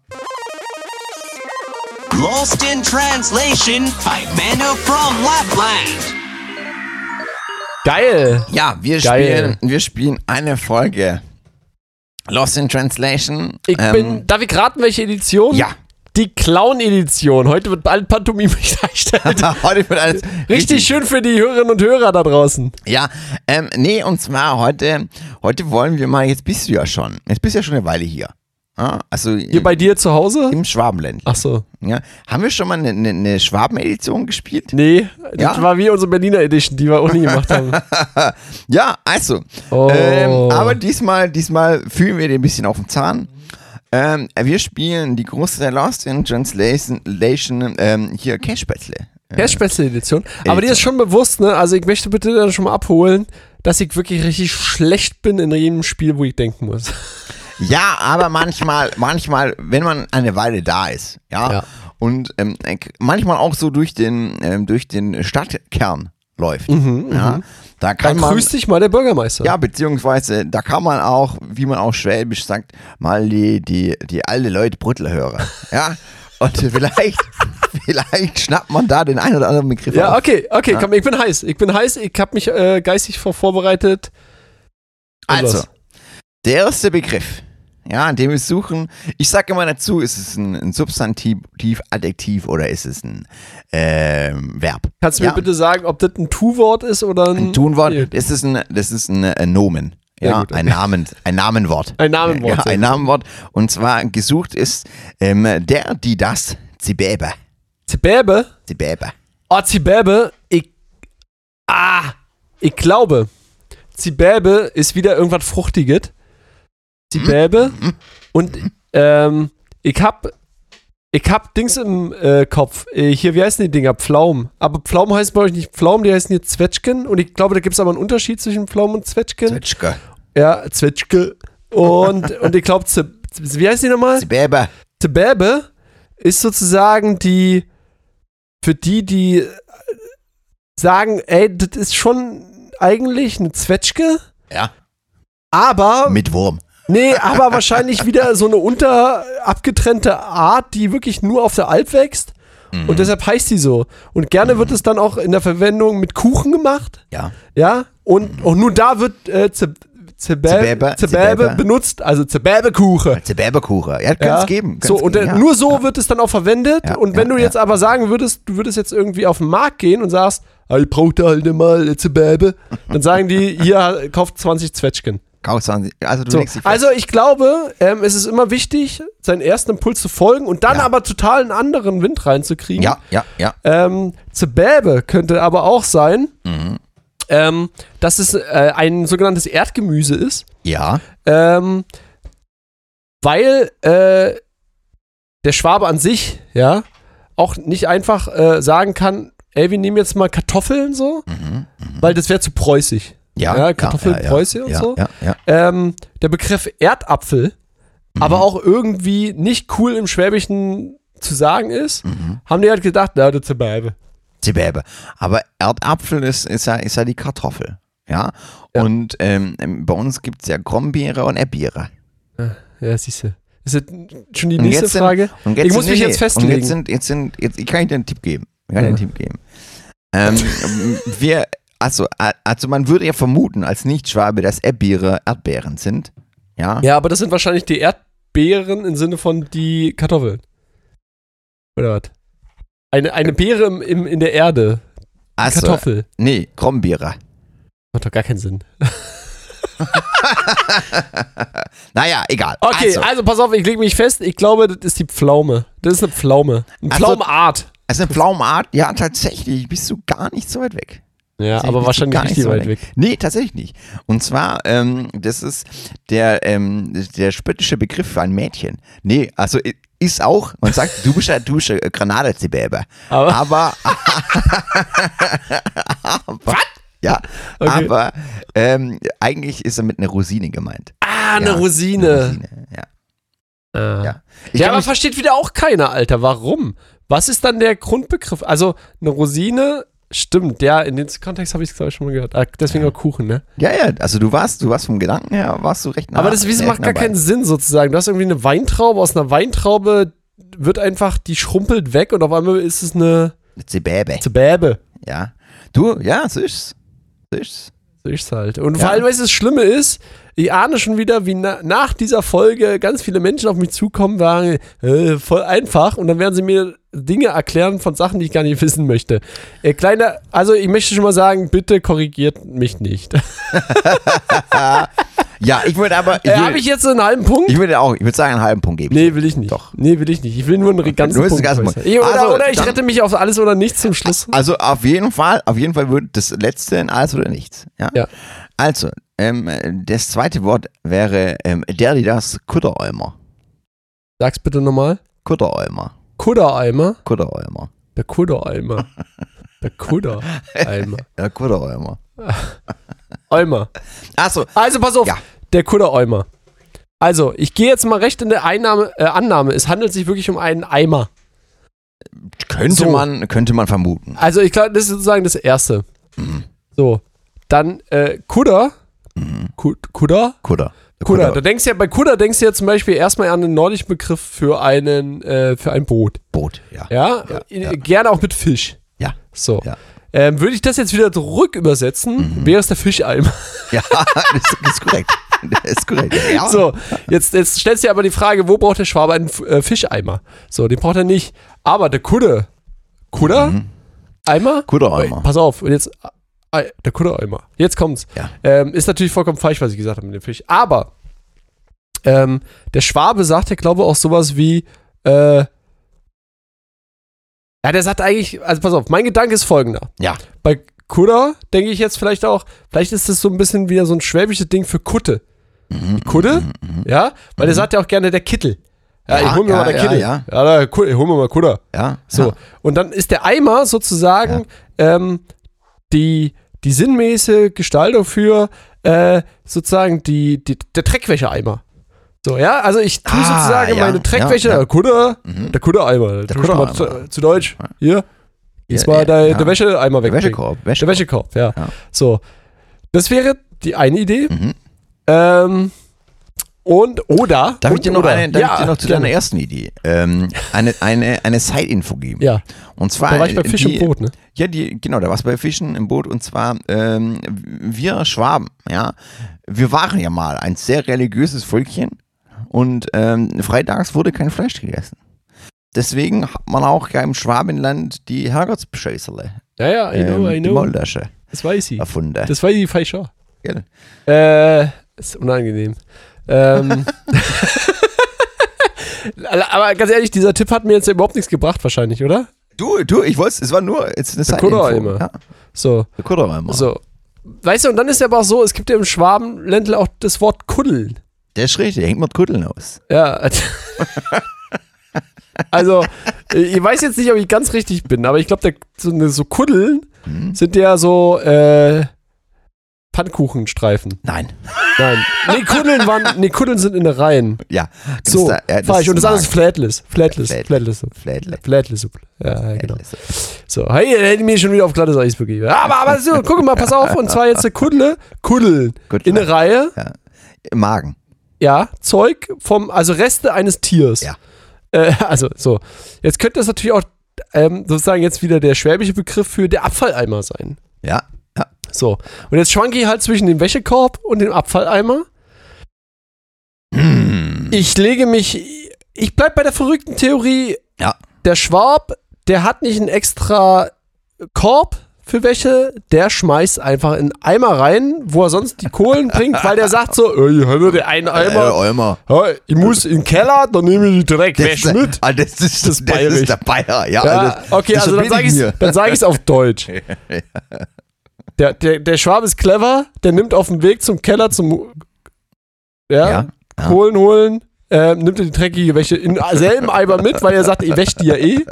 Lost in Translation by Manu from Lapland. Geil. Ja, wir Geil. spielen, wir spielen eine Folge Lost in Translation. Ich Ähm, bin, darf ich raten, welche Edition? Ja. Die Clown-Edition. Heute wird bald Pantomime dargestellt. Heute wird alles Richtig schön für die Hörerinnen und Hörer da draußen. Ja, ähm, nee, und zwar heute, heute wollen wir mal, jetzt bist du ja schon, jetzt bist du ja schon eine Weile hier. Ja, also Hier bei dir zu Hause? im Schwabenland. Ach so. Ja. Haben wir schon mal eine, eine, eine Schwaben-Edition gespielt? Nee, das Ja? war wie unsere Berliner Edition, die wir auch nie gemacht haben. Ja, also. Oh. Ähm, aber diesmal, diesmal fühlen wir dir ein bisschen auf den Zahn. Ähm, wir spielen die große Lost in Translation ähm, hier Cash-Spätzle. Ja, Spezial-Edition. Aber dir ist schon bewusst, ne? Also ich möchte bitte dann schon mal abholen, dass ich wirklich richtig schlecht bin in jedem Spiel, wo ich denken muss. Ja, aber manchmal, manchmal, wenn man eine Weile da ist, ja, Ja. und ähm, manchmal auch so durch den, ähm, durch den Stadtkern läuft, Mhm, ja, da kann Dann man, grüßt dich mal der Bürgermeister. ja, beziehungsweise da kann man auch, wie man auch schwäbisch sagt, mal die, die, die alte Leute Brüttel hören, ja, und vielleicht, vielleicht schnappt man da den einen oder anderen Begriff Ja, auf. okay, okay, komm, ich bin heiß. Ich bin heiß, ich habe mich äh, geistig vor vorbereitet. Und Also, los. der erste Begriff, ja, an dem wir suchen, ich sage immer dazu, ist es ein, ein Substantiv, Adjektiv oder ist es ein ähm, Verb? Kannst du ja, mir bitte sagen, ob das ein Tu-Wort ist oder ein, ein Tunwort? Nee. Das ist ein, das ist ein, äh, Nomen. Ja, gut. ein, Namen, ein Namenwort. Ein Namenwort, Ja, ein. Namenwort. Und zwar gesucht ist ähm, der, die, das, Zibäbe. Zibäbe? Zibäbe. Oh, Zibäbe, ich. Ah! Ich glaube, Zibäbe ist wieder irgendwas Fruchtiges. Zibäbe. Mhm. Und ähm, ich hab. Ich hab Dings im äh, Kopf. Äh, hier, wie heißen die Dinger? Pflaumen. Aber Pflaumen heißen bei euch nicht Pflaumen, die heißen hier Zwetschgen. Und ich glaube, da gibt es aber einen Unterschied zwischen Pflaumen und Zwetschgen. Zwetschge. ja, Zwetschge. Und, und ich glaube, wie heißt die nochmal? Zibäbe. Zebäbe ist sozusagen die, für die, die sagen, ey, das ist schon eigentlich eine Zwetschge, Ja. aber, Mit Wurm. Nee, aber wahrscheinlich wieder so eine unter abgetrennte Art, die wirklich nur auf der Alp wächst. Mhm. Und deshalb heißt die so. Und gerne wird es dann auch in der Verwendung mit Kuchen gemacht. Ja. Ja. Und auch nur da wird äh, Ze- Zebäbe, benutzt, also Zebäbekuchen. Zibäbekuchen. Ja, kann Ja. es geben. So, und geben, äh, ja. nur so wird es dann auch verwendet. Ja, und wenn ja, du jetzt aber sagen würdest, du würdest jetzt irgendwie auf den Markt gehen und sagst, ah, ich brauche da halt mal äh, Zebäbe, dann sagen die, hier, kauft 20 Zwetschgen. Kauf 20. Also So. Also ich glaube, ähm, es ist immer wichtig, seinen ersten Impuls zu folgen und dann Ja. aber total einen anderen Wind reinzukriegen. ja, ja, ja. Ähm, Zebäbe könnte aber auch sein, Mhm. ähm, dass es äh, ein sogenanntes Erdgemüse ist. Ja. Ähm, weil äh, der Schwabe an sich, ja, auch nicht einfach äh, sagen kann, ey, wir nehmen jetzt mal Kartoffeln so, Mhm. weil das wäre zu preußig. Ja, Ja, Kartoffeln, Preuße und ja, so. Ja, ja. Ähm, der Begriff Erdapfel, Mhm. aber auch irgendwie nicht cool im Schwäbischen zu sagen ist, Mhm. haben die halt gedacht, na, das ist Beibe. Zibäbe. Aber Erdapfel ist, ist, ja, ist ja die Kartoffel. Ja. Und ähm, bei uns gibt es ja Grombeere und Erdbeere. Ja, siehst du. Ist das schon die Und nächste sind- Frage? Und Ich muss mich nee, jetzt festlegen. Und jetzt sind, jetzt sind, jetzt, ich kann dir einen Tipp geben. Ich kann dir einen Tipp geben. Ähm, wir, also, a- also man würde ja vermuten als Nicht-Schwabe, dass Erdbeere Erdbeeren sind. Ja. Ja, aber das sind wahrscheinlich die Erdbeeren im Sinne von die Kartoffeln. Oder was? Eine, eine Beere im, im, in der Erde. Also, Kartoffel. Nee, Krombeere. Macht doch gar keinen Sinn. Naja, egal. Okay, also, Also, pass auf, ich lege mich fest. Ich glaube, das ist die Pflaume. Das ist eine Pflaume. Eine Also- Pflaumenart. also eine Pflaumenart, ja, tatsächlich, bist du gar nicht so weit weg. Ja, aber wahrscheinlich gar richtig so weit weg. Nee, tatsächlich nicht. Und zwar, ähm, das ist der, ähm, der spöttische Begriff für ein Mädchen. Nee, also ist auch, man sagt, du bist ja, du bist ja Granate, Baby. Aber- Aber, Was? Ja, Okay. aber ähm, eigentlich ist er mit einer Rosine gemeint. Ah, eine Ja, Rosine. Eine Rosine, ja. Ah. Ja. Ich ja, aber versteht wieder auch keiner, Alter. Warum? Was ist dann der Grundbegriff? Also, eine Rosine, stimmt, ja, in dem Kontext habe ich es, glaube ich, schon mal gehört. Ah, deswegen auch Kuchen, ne? ja, ja, also du warst, du warst vom Gedanken her, warst du recht nah. aber das Wissen macht gar keinen. Sinn, sozusagen. Du hast irgendwie eine Weintraube, aus einer Weintraube wird einfach, die schrumpelt weg und auf einmal ist es eine Zebäbe. Zebäbe. Ja. Du, ja, so ist's. So ist's. So ist es halt. Und Ja. vor allem, weißt du, das Schlimme ist, ich ahne schon wieder, wie na, nach dieser Folge ganz viele Menschen auf mich zukommen, sagen, äh, voll einfach. Und dann werden sie mir Dinge erklären von Sachen, die ich gar nicht wissen möchte. Äh, kleiner, also ich möchte schon mal sagen, bitte korrigiert mich nicht. Ja, ich würde aber. Äh, Habe ich jetzt einen halben Punkt? ich würde auch, ich würde sagen, einen halben Punkt geben. nee, will ich nicht. Doch. Nee, will ich nicht. Ich will nur einen ganzen Nur Punkt. ganzen. Punkt. Ich- Oder, Also, oder ich dann- rette mich auf alles oder nichts zum Schluss. Also auf jeden Fall, auf jeden Fall würde das letzte in alles oder nichts. Ja. Ja. Also, ähm, das zweite Wort wäre ähm, der, die das Kudderäumer. Sag's bitte nochmal. Kudderäumer. Kuddereimer. Kudderäumer. Der Kuddereimer. Der Kuddereimer. Ja, Kudderäumer. Eimer. Achso, Also pass auf, Ja. der Kudderäumer. Also, ich gehe jetzt mal recht in der Einnahme, äh, Annahme. Es handelt sich wirklich um einen Eimer. könnte, So. man, könnte man vermuten. Also, ich glaube, das ist sozusagen das Erste. Mhm. So. Dann äh, Kudder. Ku- Kudder? Kudder. Kudder. Da denkst du ja, bei Kudder denkst du ja zum Beispiel erstmal an einen nordischen Begriff für einen, äh, für ein Boot. Boot, ja. Ja? Ja, Äh, ja. Gerne auch mit Fisch. Ja. So. Ja. Ähm, würde ich das jetzt wieder zurück übersetzen, wäre es der Fischeimer. Ja, das ist, korrekt. Das ist korrekt. Ja. So, jetzt, jetzt stellst du dir aber die Frage, wo braucht der Schwabe einen äh, Fischeimer? So, den braucht er nicht. Aber der Kudde. Kudder? Mhm. Eimer? Kuddereimer. Pass auf, und jetzt. Der Kuddereimer. Jetzt kommt's. Ja. Ähm, ist natürlich vollkommen falsch, was ich gesagt habe mit dem Fisch. Aber ähm, der Schwabe sagt ja, glaube ich, auch sowas wie. Äh, ja, der sagt eigentlich, also pass auf, mein Gedanke ist folgender. Ja. Bei Kudder denke ich jetzt vielleicht auch, vielleicht ist das so ein bisschen wieder so ein schwäbisches Ding für Kutte. Mhm. Die Kutte, ja, weil der sagt ja auch gerne der Kittel. Ja, Ja, ich hol mir ja, mal der ja, Kittel. ja. ja Ku- ich hol mir mal Kutter. Ja. So. Ja. Und dann ist der Eimer sozusagen ähm, die, die sinnmäßige Gestaltung für äh, sozusagen die, die, der Dreckwäscheeimer. So, ja, also ich tue Ah, sozusagen ja, meine Dreckwäsche, ja, ja. der Kutter, Mhm. der Kuttereimer. Der Kuttereimer. Zu, zu Deutsch. Hier. Jetzt mal der, ja. der Wäscheeimer Der weg. Wäschekorb. Der Wäschekorb, ja. Ja. So. Das wäre die eine Idee. Mhm. Ähm, und, oder. Darf und, ich dir noch, oder. eine, darf ja, ich dir noch zu gerne. deiner ersten Idee ähm, eine, eine, eine Side-Info geben? Ja, Und zwar. da war ich bei Fisch die, im Boot, ne? Ja, die, genau, da warst du bei Fischen im Boot und zwar ähm, wir Schwaben, ja, wir waren ja mal ein sehr religiöses Völkchen und ähm, freitags wurde kein Fleisch gegessen. Deswegen hat man auch ja im Schwabenland die Herrgottsbescheißerle, Ja, ja, I know, ähm, I die know. Moldasche Das weiß ich. erfunden. Das weiß ich falsch auch. Gell? Äh, ist unangenehm. Ähm. Aber ganz ehrlich, dieser Tipp hat mir jetzt überhaupt nichts gebracht, wahrscheinlich, oder? Du, du, ich wollte, es war nur jetzt eine Side-Info. Ja, So, Kuddereimer. so. Weißt du, und dann ist ja aber auch so, es gibt ja im Schwabenländle auch das Wort Kuddeln. Der ist richtig, der hängt mit Kuddeln aus. Ja. also, ich weiß jetzt nicht, ob ich ganz richtig bin, aber ich glaube, so, so Kuddeln Hm? sind ja so äh, Pfannkuchenstreifen. Nein. Nein. Nee, Kuddeln waren, nee, Kuddeln sind in der Reihen. Ja. So, da- ja, falsch. Und das ist andere ist Flatless. Flatless. Flat- Flatless. Flädle. Flatless. Ja, ja, genau. So, hey, hätte ich mir schon wieder auf glattes Eis begeben. Aber, aber so, guck mal, pass auf. Und zwar jetzt eine Kuddle, Kuddeln. Gut, In der Reihe, Im Magen. ja, Zeug vom, also Reste eines Tiers. Ja. Äh, also, so. Jetzt könnte das natürlich auch ähm, sozusagen jetzt wieder der schwäbische Begriff für der Abfalleimer sein. Ja. Ja. So. Und jetzt schwanke ich halt zwischen dem Wäschekorb und dem Abfalleimer. Ich lege mich. Ich bleib bei der verrückten Theorie. Ja. Der Schwab, der hat nicht einen extra Korb für Wäsche, der schmeißt einfach in einen Eimer rein, wo er sonst die Kohlen bringt, weil der sagt so, äh, ich habe nur den einen Äh, Eimer. Eimer. Ja, ich muss in den Keller, dann nehme ich die Dreckwäsche mit. Ah, das, ist, Das das, ist bayerisch. ist der Bayer. Ja, Ja, das, okay, das also dann sage ich dann sag auf Deutsch. Der, der, der Schwab ist clever, der nimmt auf dem Weg zum Keller zum ja, Ja, ja. Kohlen holen, äh, nimmt er die dreckige Wäsche in selben Eimer mit, weil er sagt, ich wäsche die ja eh.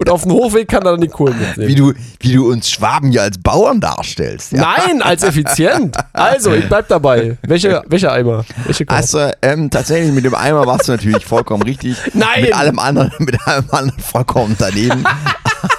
Und auf dem Hochweg kann er dann die Kohlen mitnehmen. Wie du, wie du uns Schwaben ja als Bauern darstellst. Ja. Nein, als effizient. Also, ich bleib dabei. Welche, welcher Eimer? Welche? Also ähm, tatsächlich mit dem Eimer warst du natürlich vollkommen richtig. Nein! Mit allem anderen, mit allem anderen vollkommen daneben.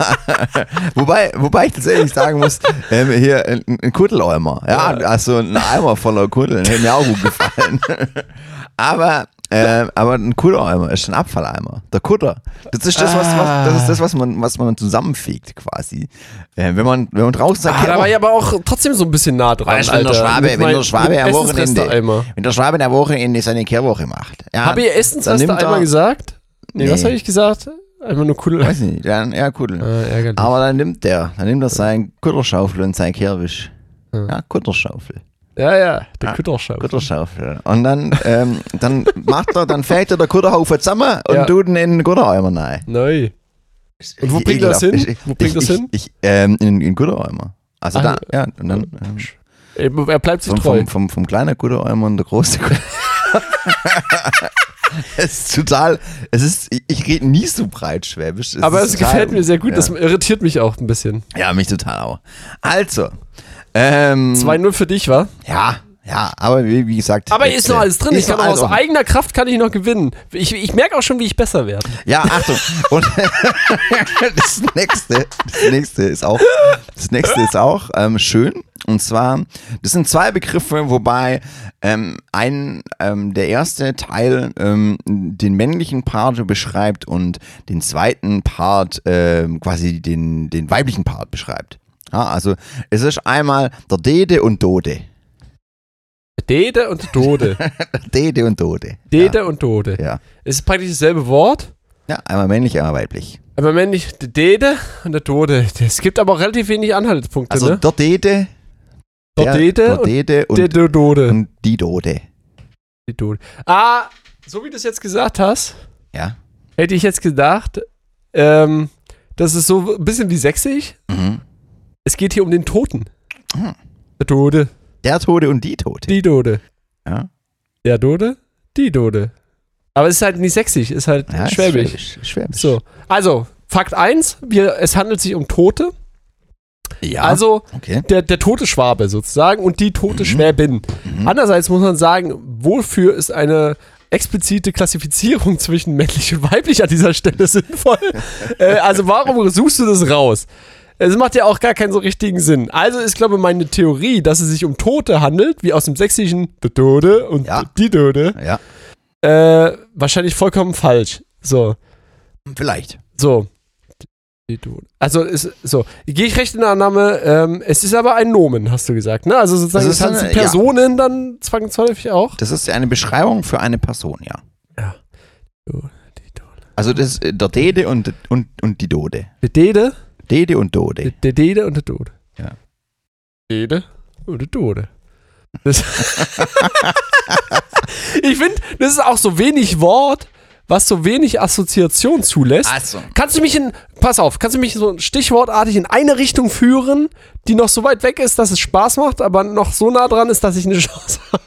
wobei, wobei ich tatsächlich sagen muss, ähm, hier ein, ein Kuddeleimer. Ja, also ein Eimer voller Kuddeln hätte mir auch gut gefallen. aber ähm, aber ein Kuddeleimer ist ein Abfalleimer. Der Kutter. Das ist das, was, was, das, ist das was, man, was man zusammenfegt quasi. Äh, wenn, man, wenn man draußen sagt, ah, da war ich aber auch trotzdem so ein bisschen nah dran. Weißt wenn der. Schwabe, wenn der Schwabe am Wochenende, wenn der Schwabe am Wochenende seine Kehrwoche macht. Ja, Essensreste nimmt er- einmal gesagt? Nee, was Nee. habe ich gesagt? Einfach nur Kudel. Weiß nicht, dann, ja, Kuddel. Ah. Aber dann nimmt der, dann nimmt er sein Kutterschaufel und sein Kehrwisch. Ja. Ja, Kutterschaufel. Ja, ja, der Ja, Kutterschaufel. Kutterschaufel. Und dann, ähm, dann macht er, dann fällt er der Kutterhaufen zusammen und Ja. tut ihn in den Kuttereimer rein. Neu. Und wo bringt das hin? Ich- Wo bringt ich, das ich, hin? Ich, ähm, in, den Kuttereimer. Also Ah, da, ja, und dann ähm, Er er bleibt sich vom, treu. vom, vom, vom kleinen Kuttereimer und der große es ist total, es ist, ich, ich rede nie so breit Schwäbisch. Es Aber es total- gefällt mir sehr gut, ja. das irritiert mich auch ein bisschen. Ja, mich total auch. Also, ähm, 2-0 für dich, wa? ja, ja, aber wie, wie gesagt. Aber ist noch äh, alles drin. Ich kann noch aus eigener Kraft kann ich noch gewinnen. Ich, ich merke auch schon, wie ich besser werde. Ja, Achtung. Und das nächste, das nächste ist auch, das nächste ist auch ähm, schön. Und zwar, das sind zwei Begriffe, wobei ähm, ein, ähm, der erste Teil ähm, den männlichen Part beschreibt und den zweiten Part ähm, quasi den, den weiblichen Part beschreibt. Ja, also es ist einmal der Dede und Dode. Dede und Dode. Dede und Dode. Dede und Dode. Ja. Es ist praktisch dasselbe Wort. ja, einmal männlich, einmal weiblich. Aber männlich der Dede und der Dode. Es gibt aber auch relativ wenig Anhaltspunkte, Also ne? der Dede, Der der, Dede der und Dede und, der der Dode. und die Dode. Die Dode. Ah, so wie du es jetzt gesagt hast, Ja. hätte ich jetzt gedacht, ähm, das ist so ein bisschen wie sächsisch. Mhm. Es geht hier um den Toten. Hm. Der Dode, Der Tode und die Tote. die Dode. Ja. Der Dode, die Dode. Aber es ist halt nicht sächsisch, ist halt Ja, ist schwäbisch. Schwäbisch. So, also, Fakt 1, wir, es handelt sich um Tote. Ja. Also okay. der, der tote Schwabe sozusagen und die tote Schwäbin. Mhm. Andererseits muss man sagen, wofür ist eine explizite Klassifizierung zwischen männlich und weiblich an dieser Stelle sinnvoll? äh, also warum suchst du das raus? Es macht ja auch gar keinen so richtigen Sinn. Also ist, glaube ich, meine Theorie, dass es sich um Tote handelt, wie aus dem Sächsischen der Tode und Ja. die Tode, Ja. äh, wahrscheinlich vollkommen falsch. So, Vielleicht. so. Die. Also ist so. Gehe ich recht in der Annahme, ähm, es ist aber ein Nomen, hast du gesagt, ne? Also sozusagen Das ist eine- Personen dann zwangsläufig auch. Das ist eine Beschreibung für eine Person, ja. Die Tode. Also das ist äh, der Dede und, und, und die Dode. Der Dede, Dede und Dode. der Dede und der Tode. Ja. Dede und der. Das ich finde, das ist auch so wenig Wort, was so wenig Assoziation zulässt. Also. Kannst du mich in, pass auf, kannst du mich so stichwortartig in eine Richtung führen, die noch so weit weg ist, dass es Spaß macht, aber noch so nah dran ist, dass ich eine Chance habe?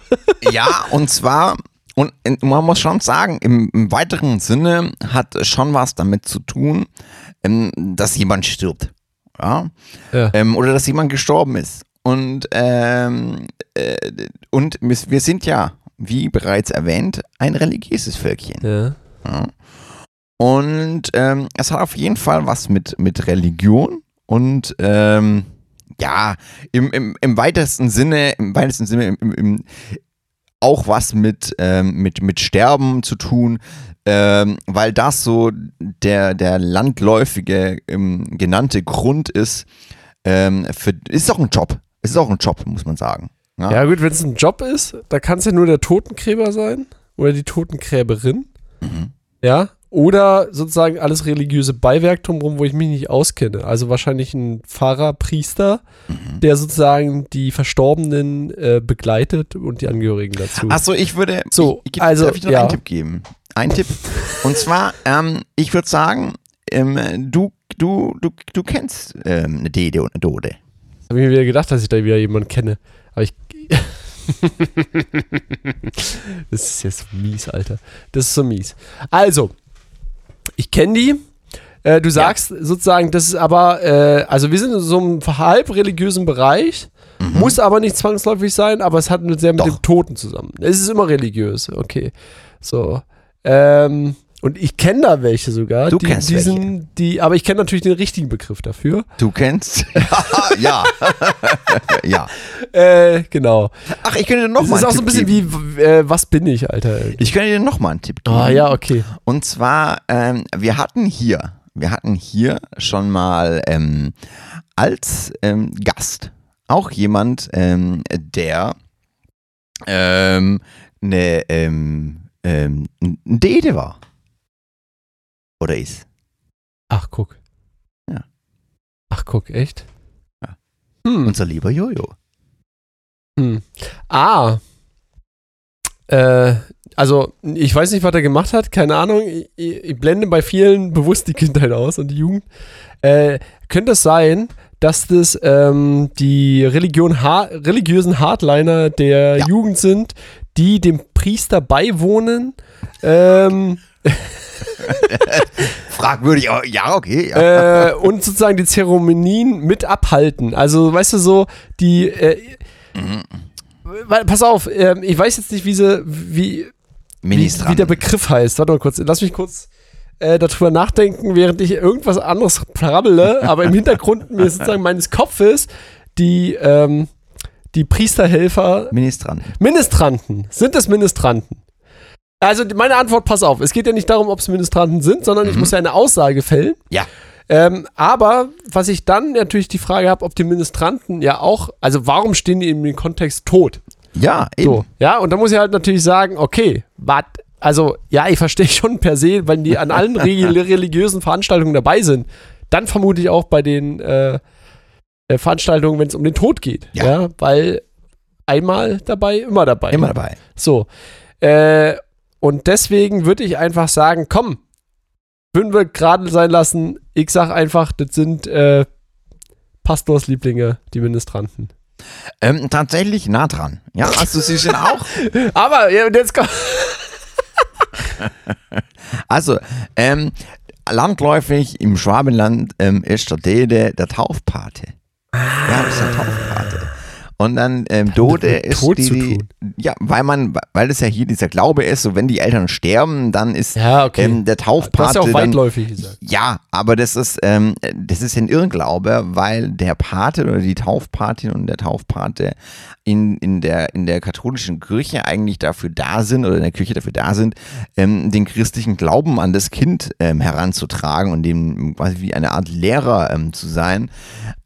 Ja, und zwar, und man muss schon sagen, im, im weiteren Sinne hat schon was damit zu tun, ähm, dass jemand stirbt. Ja. Ja. Ähm, oder dass jemand gestorben ist. Und, ähm, äh, und wir sind ja, wie bereits erwähnt, ein religiöses Völkchen. Ja. Ja. Und ähm, es hat auf jeden Fall was mit, mit Religion und ähm, ja, im, im, im weitesten Sinne, im weitesten Sinne im, im, auch was mit, ähm, mit, mit Sterben zu tun, ähm, weil das so der, der landläufige ähm, genannte Grund ist. Ähm, für, ist auch ein Job. Es ist auch ein Job, muss man sagen. Ja, gut, wenn es ein Job ist, da kann es ja nur der Totengräber sein. oder die Totengräberin. Mhm. Ja. Oder sozusagen alles religiöse Beiwerk drumherum, wo ich mich nicht auskenne. Also wahrscheinlich ein Pfarrer, Priester, Mhm. der sozusagen die Verstorbenen äh, begleitet und die Angehörigen dazu. Achso, ich würde. So, ich, ich, also, darf ich noch ja. einen Tipp geben? Ein Tipp. Und zwar, ähm, ich würde sagen, ähm, du, du, du, du kennst ähm, eine Dede und eine Dode. Habe ich mir wieder gedacht, dass ich da wieder jemanden kenne. Aber ich. das ist jetzt so mies, Alter. Das ist so mies. Also, ich kenne die. Äh, du sagst sozusagen, das ist aber, äh, also wir sind in so einem halb religiösen Bereich, muss aber nicht zwangsläufig sein, aber es hat mit- sehr mit Mhm. Doch. dem Toten zusammen. Es ist immer religiös, okay. So. Ähm, und ich kenne da welche sogar. Du die, kennst die welche. Die, aber ich kenne natürlich den richtigen Begriff dafür. Du kennst? ja. ja. Äh, genau. Ach, ich könnte dir noch Das ist auch so ein bisschen geben. wie, äh, was bin ich, Alter? Ich könnte dir noch mal einen Tipp geben. Ah, ja, okay. Und zwar, ähm, wir hatten hier, wir hatten hier schon mal ähm, als ähm, Gast auch jemand, ähm, der ähm, eine ähm, ähm, ein Dede war. Oder ist. Ach, guck. Ja. Ach, guck, echt? Ja. Hm. Unser lieber Jojo. hm. Ah. Äh, also, ich weiß nicht, was er gemacht hat, keine Ahnung. Ich, ich, blende bei vielen bewusst die Kindheit aus und die Jugend. Äh, könnte es sein, dass das ähm, die Religion ha religiösen Hardliner der Ja. Jugend sind, die dem Priester beiwohnen? Ähm, Fragwürdig, aber ja, okay. Ja. äh, und sozusagen die Zeremonien mit abhalten. Also, weißt du, so, die. Äh, weil, pass auf, ähm, ich weiß jetzt nicht, wie sie, wie, wie, Ministrant. wie der Begriff heißt. Warte mal kurz, lass mich kurz äh, darüber nachdenken, während ich irgendwas anderes prabbele, aber im Hintergrund mir sozusagen meines Kopfes die, ähm, die Priesterhelfer Ministrant. Ministranten. Sind es Ministranten? Also meine Antwort, pass auf, es geht ja nicht darum, ob es Ministranten sind, sondern ich muss ja eine Aussage fällen. Ja. Ähm, aber was ich dann natürlich die Frage habe, ob die Ministranten ja auch, also warum stehen die in dem Kontext tot? Ja, eben. So, ja, und da muss ich halt natürlich sagen, okay, was, also ja, ich verstehe schon per se, wenn die an allen reli- religiösen Veranstaltungen dabei sind, dann vermute ich auch bei den äh, äh, Veranstaltungen, wenn es um den Tod geht. Ja. Ja. weil einmal dabei, immer dabei. Immer dabei. So. Äh, und deswegen würde ich einfach sagen, komm, würden wir gerade sein lassen. Ich sag einfach, das sind äh, Pastorslieblinge, die Ministranten. Ähm, tatsächlich nah dran. Ja, also sie sind auch. Aber ja, jetzt kommt. Also, ähm, landläufig im Schwabenland ähm, ist der Dede der Taufpate. Ja, das ist der Taufpate. Und dann ähm, Dode ist die, die, ja, weil man, weil das ja hier dieser Glaube ist, so wenn die Eltern sterben, dann ist Ja, okay. ähm, der du hast Taufpate ja auch dann, weitläufig gesagt. ja, aber das ist, ähm, das ist ein Irrglaube, weil der Pate oder die Taufpatin und der Taufpate in, in, der, in der katholischen Kirche eigentlich dafür da sind oder in der Kirche dafür da sind, ähm, den christlichen Glauben an das Kind ähm, heranzutragen und dem quasi wie eine Art Lehrer ähm, zu sein.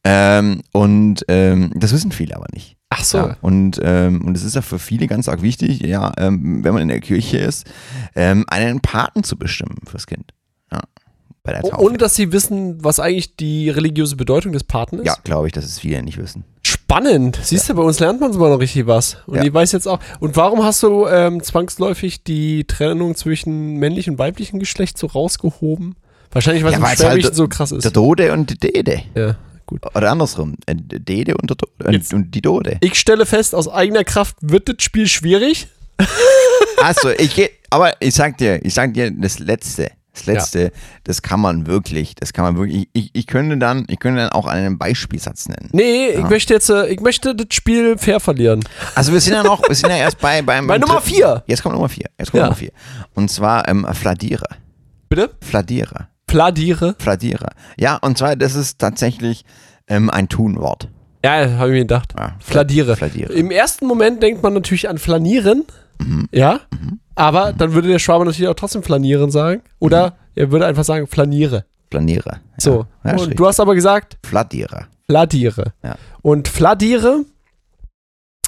Ähm, und ähm, das wissen viele aber nicht. Ach so. Ja, und, ähm, und es ist ja für viele ganz arg wichtig, ja, ähm, wenn man in der Kirche ist, ähm, einen Paten zu bestimmen fürs Kind. Ja, bei der Taufe. Ohne dass sie wissen, was eigentlich die religiöse Bedeutung des Paten ist. ja, glaube ich, dass es viele nicht wissen. Spannend. Siehst du, bei uns lernt man immer noch richtig was. Und Ja. ich weiß jetzt auch. Und warum hast du ähm, zwangsläufig die Trennung zwischen männlichem und weiblichem Geschlecht so rausgehoben? Wahrscheinlich, weil Ja, es halt so krass ist. Der Dode und die Dede. ja, gut. Oder andersrum. der Dede und, Jetzt- und die Dode. Ich stelle fest, aus eigener Kraft wird das Spiel schwierig. Achso, ich geh, aber ich sag dir, ich sag dir, das letzte, das letzte, das kann man wirklich, das kann man wirklich, ich, ich könnte dann, ich könnte dann auch einen Beispielsatz nennen. Nee, ich möchte jetzt, äh, ich möchte das Spiel fair verlieren. Also wir sind ja noch, wir sind ja erst bei, beim, Bei Nummer vier. Jetzt kommt Nummer vier. Jetzt kommt Ja. Nummer vier. Und zwar ähm, Fladierer. Bitte? Fladierer. Pladiere. Fladierer. Ja, und zwar, das ist tatsächlich ähm, ein Tunwort. Ja, habe ich mir gedacht. Ja, Fladiere. Fladiere. Im ersten Moment denkt man natürlich an Flanieren. Mhm. Ja. Aber dann würde der Schwabe natürlich auch trotzdem Flanieren sagen. Oder er würde einfach sagen Flaniere. Planierer. Ja. So. Ja, Und du hast aber gesagt. Fladiere. Ja. Und Fladiere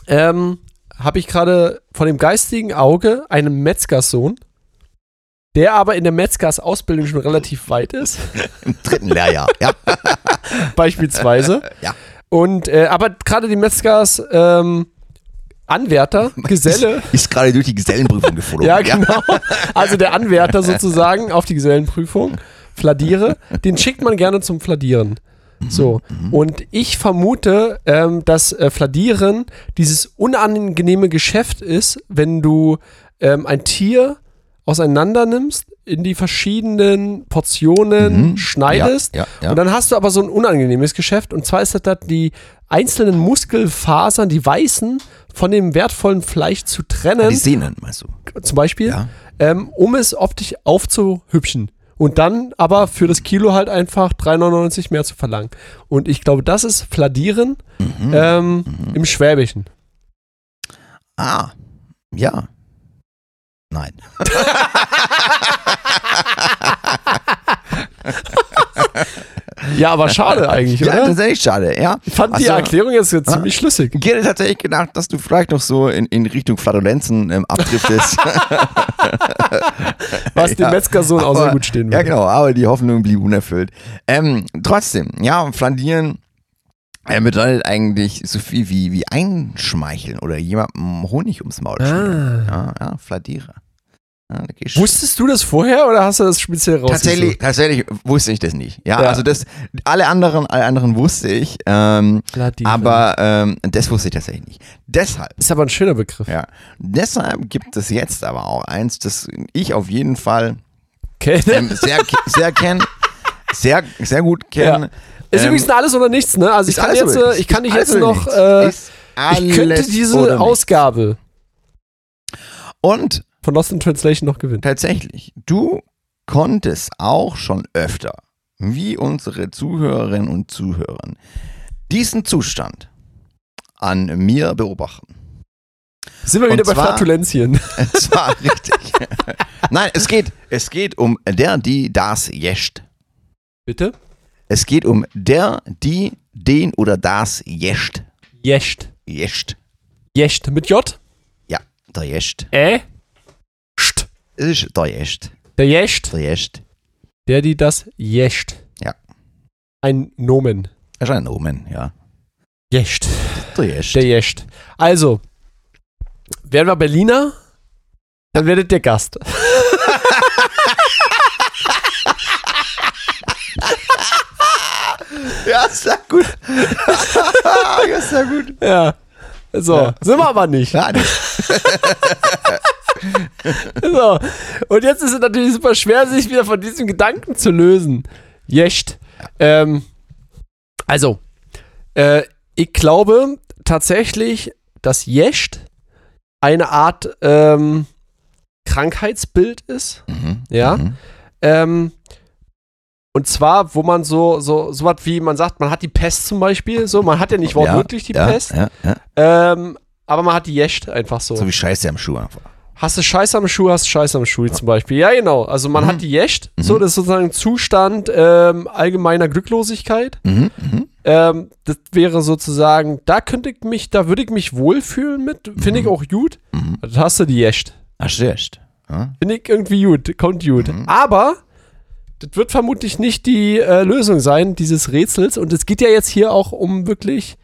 ähm, habe ich gerade vor dem geistigen Auge einen Metzgerssohn, der aber in der Metzgers-Ausbildung schon relativ weit ist, Im dritten Lehrjahr. Ja. beispielsweise. Ja. Und äh, aber gerade die Metzgers ähm, Anwärter, Geselle, Ist, ist gerade durch die Gesellenprüfung geflogen. ja genau, also der Anwärter sozusagen auf die Gesellenprüfung, Fladiere, den schickt man gerne zum Fladieren. So, und ich vermute, ähm, dass äh, Fladieren dieses unangenehme Geschäft ist, wenn du ähm, ein Tier auseinander nimmst, in die verschiedenen Portionen Mhm. schneidest Ja, ja, ja. und dann hast du aber so ein unangenehmes Geschäft und zwar ist das, das die einzelnen Muskelfasern, die weißen, von dem wertvollen Fleisch zu trennen Die Sehnen, meinst du? zum Beispiel, Ja. ähm, um es optisch aufzuhübschen. Und dann aber für das Kilo halt einfach 3,99 mehr zu verlangen. Und ich glaube, das ist Fladieren Mhm. ähm, im Schwäbischen. Ah, ja. Nein. Ja, aber schade eigentlich, Ja, oder? tatsächlich schade, ja. Ich fand die Also, Erklärung jetzt, jetzt ziemlich schlüssig. Ich hätte tatsächlich gedacht, dass du vielleicht noch so in, in Richtung Flatulenzen ähm, abdriftest. Was dem Ja. Metzgersohn auch sehr Aber- gut stehen Ja, würde. genau, aber die Hoffnung blieb unerfüllt. Ähm, trotzdem, ja, Flandieren äh, bedeutet eigentlich so viel wie, wie einschmeicheln oder jemandem Honig ums Maul schmieren. Ja, ja, Fladiere. Ja, gehst du- Wusstest du das vorher oder hast du das speziell rausgesucht? Tatsächlich, tatsächlich wusste ich das nicht. Ja, Ja. also das, alle anderen, alle anderen wusste ich, ähm, aber ähm, das wusste ich tatsächlich nicht. Deshalb, Ist aber ein schöner Begriff. ja, deshalb gibt es jetzt aber auch eins, das ich auf jeden Fall Okay. ähm, sehr, sehr kenne, sehr, sehr gut kenne. Ist Ähm, übrigens ein alles oder nichts, ne? Also ich kann jetzt, äh, ich kann dich jetzt noch, äh, ich könnte diese. Ausgabe Und von Lost in Translation noch gewinnen. tatsächlich, du konntest auch schon öfter, wie unsere Zuhörerinnen und Zuhörer, diesen Zustand an mir beobachten. Sind wir wieder bei Flatulenzien. Es war richtig. Nein, es geht, es geht um der, die, das, jescht. Bitte? Es geht um der, die, den oder das jescht. Jescht. Jescht. Jescht. Mit J? Ja, der jescht. Ä? St. Es ist der jescht. Der Jescht. Der jescht. Der, die das Jescht. Ja. Ein Nomen. Das ist ein Nomen, ja. Jescht. Der jescht. Der Jescht. Also, werden wir Berliner, dann werdet ihr Gast. Ja, sehr gut. ja, sehr gut. Ja. So, Ja. sind wir aber nicht. Ja, nee. So. Und jetzt ist es natürlich super schwer, sich wieder von diesem Gedanken zu lösen. Jescht. Ähm, also, äh, ich glaube tatsächlich, dass Jescht eine Art ähm, Krankheitsbild ist. Mhm. Ja. Mhm. Ähm, und zwar, wo man so, so, so was wie, man sagt, man hat die Pest zum Beispiel, so, man hat ja nicht wortwörtlich die ja, Pest, Ja, ja. ähm, aber man hat die Jescht einfach so. So wie Scheiße am Schuh einfach. Hast du Scheiße am Schuh, hast du Scheiße am Schuh zum Beispiel. Ja, genau. Also man Mhm. hat die Jescht, so, das ist sozusagen ein Zustand ähm, allgemeiner Glücklosigkeit. Mhm. Mhm. Ähm, das wäre sozusagen, da könnte ich mich, da würde ich mich wohlfühlen mit, finde ich auch gut. Mhm. Dann hast du die Jescht. Ach, stimmt. Ja. Finde ich irgendwie gut, kommt gut. Mhm. Aber das wird vermutlich nicht die äh, Lösung sein, dieses Rätsels. Und es geht ja jetzt hier auch um wirklich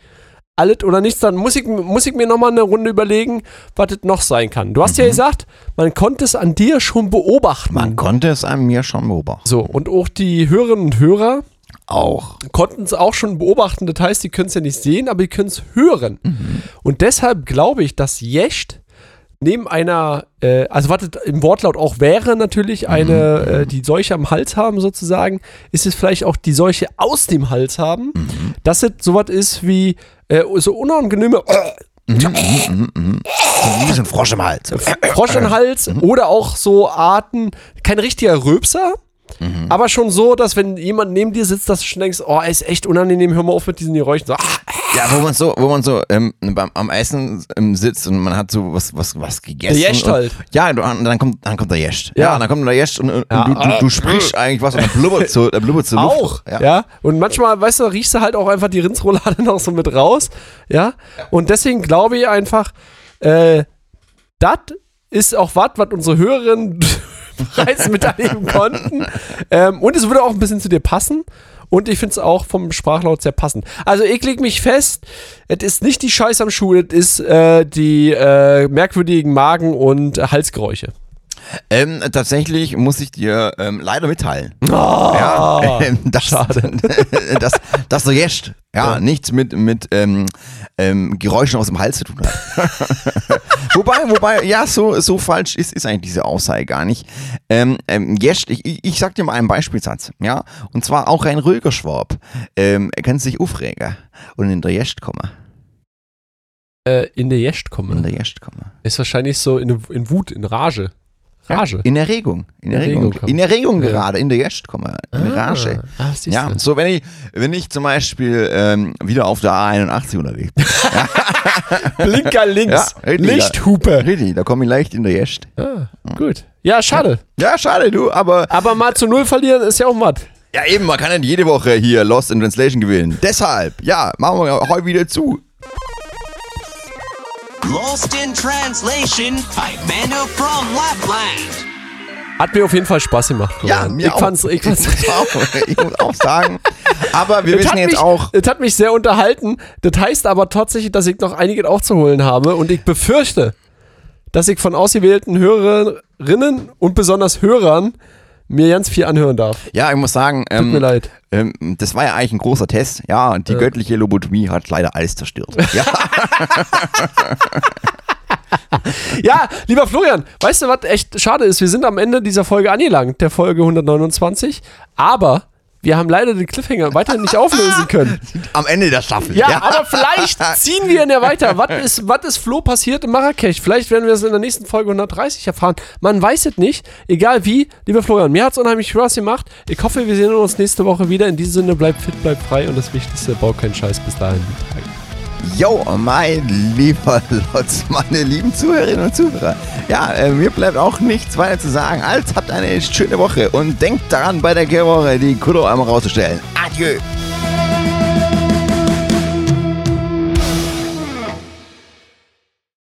alles oder nichts. Dann muss ich, muss ich mir nochmal eine Runde überlegen, was das noch sein kann. Du hast ja gesagt, man konnte es an dir schon beobachten. Man konnte es an mir schon beobachten. so, und auch die Hörerinnen und Hörer Auch. konnten es auch schon beobachten. Das heißt, die können es ja nicht sehen, aber die können es hören. Und deshalb glaube ich, dass Jescht neben einer, äh, also was das im Wortlaut auch wäre natürlich, eine, äh, die Seuche am Hals haben sozusagen, ist es vielleicht auch die Seuche aus dem Hals haben, dass es sowas ist wie äh, so unangenehme Mhm, mhm. So wie so ein Frosch im Hals. Frosch im Hals oder auch so Arten, kein richtiger Röpser, aber schon so, dass wenn jemand neben dir sitzt, dass du schon denkst, oh, er ist echt unangenehm, hör mal auf mit diesen Geräuschen. So, ah, Ja, wo man so, wo man so ähm, beim, am Essen ähm, sitzt und man hat so was, was, was gegessen. Der Jescht und, halt. Ja, und dann kommt, dann kommt der Jescht. Ja. Ja, dann kommt der Jescht und, und Ja. du, du, du sprichst eigentlich was und dann blubbert so, dann blubbert so Luft. Auch, ja. Und manchmal, weißt du, riechst du halt auch einfach die Rindsroulade noch so mit raus, ja. Und deswegen glaube ich einfach, Äh, das ist auch was, was unsere Hörerinnen miterleben konnten. Ähm, und es würde auch ein bisschen zu dir passen. Und ich finde es auch vom Sprachlaut sehr passend. Also ich leg mich fest, es ist nicht die Scheiß am Schuh, es ist äh, die äh, merkwürdigen Magen- und Halsgeräusche. Ähm, tatsächlich muss ich dir ähm, leider mitteilen. Oh, ja, ähm, das, schade. dass, dass du jetzt ja, nichts mit, mit ähm, ähm, Geräuschen aus dem Hals zu tun hat. wobei, wobei, ja, so, so falsch ist, ist eigentlich diese Aussage gar nicht. Ähm, ähm, jetzt, ich, ich- sag dir mal einen Beispielsatz, ja, und zwar auch ein ruhiger Schwab. Ähm, er kann sich aufregen und in der Jest kommen. Äh, in der Jest In komme. der Jest kommen. Ist wahrscheinlich so in, in Wut, in Rage. Rage. In Erregung. In Erregung. Erregung. In Erregung Ja. gerade, in der Jest kommen. In Rage. Ah, Ja, du. so wenn ich, wenn ich zum Beispiel ähm, wieder auf der A81 unterwegs bin. Blinker links. Ja, richtig, Lichthupe. Richtig, da komme ich leicht in der Jest. Ah, gut. Ja, schade. Ja, schade, du, aber Aber mal zu Null verlieren ist ja auch matt. ja eben, man kann nicht jede Woche hier Lost in Translation gewinnen. Deshalb, ja, machen wir heute wieder zu. Lost in Translation by Mando from Lapland. Hat mir auf jeden Fall Spaß gemacht. Ja, mir ich auch. Fand's, ich fand's, muss auch, ich muss auch sagen. Aber wir Das wissen jetzt mich, auch, Das hat mich sehr unterhalten. Das heißt aber tatsächlich, dass ich noch einiges aufzuholen habe und ich befürchte, dass ich von ausgewählten Hörerinnen und besonders Hörern mir ganz viel anhören darf. ja, ich muss sagen, Tut mir ähm, leid. ähm, das war ja eigentlich ein großer Test. Ja, und die Ja. göttliche Lobotomie hat leider alles zerstört. Ja, Ja, lieber Florian, weißt du, was echt schade ist? Wir sind am Ende dieser Folge angelangt, der Folge 129, aber wir haben leider den Cliffhanger weiterhin nicht auflösen können. am Ende der Staffel. Ja, aber vielleicht ziehen wir ihn ja weiter. Was ist, was ist Flo passiert in Marrakech? Vielleicht werden wir es in der nächsten Folge 130 erfahren. Man weiß es nicht. Egal wie, lieber Florian, mir hat es unheimlich Spaß gemacht. Ich hoffe, wir sehen uns nächste Woche wieder. In diesem Sinne, bleibt fit, bleibt frei und das Wichtigste, baut keinen Scheiß bis dahin. Jo, mein lieber Lotz, meine lieben Zuhörerinnen und Zuhörer. Ja, äh, mir bleibt auch nichts weiter zu sagen, als habt eine schöne Woche und denkt daran, bei der Woche die Kudo einmal rauszustellen. Adieu.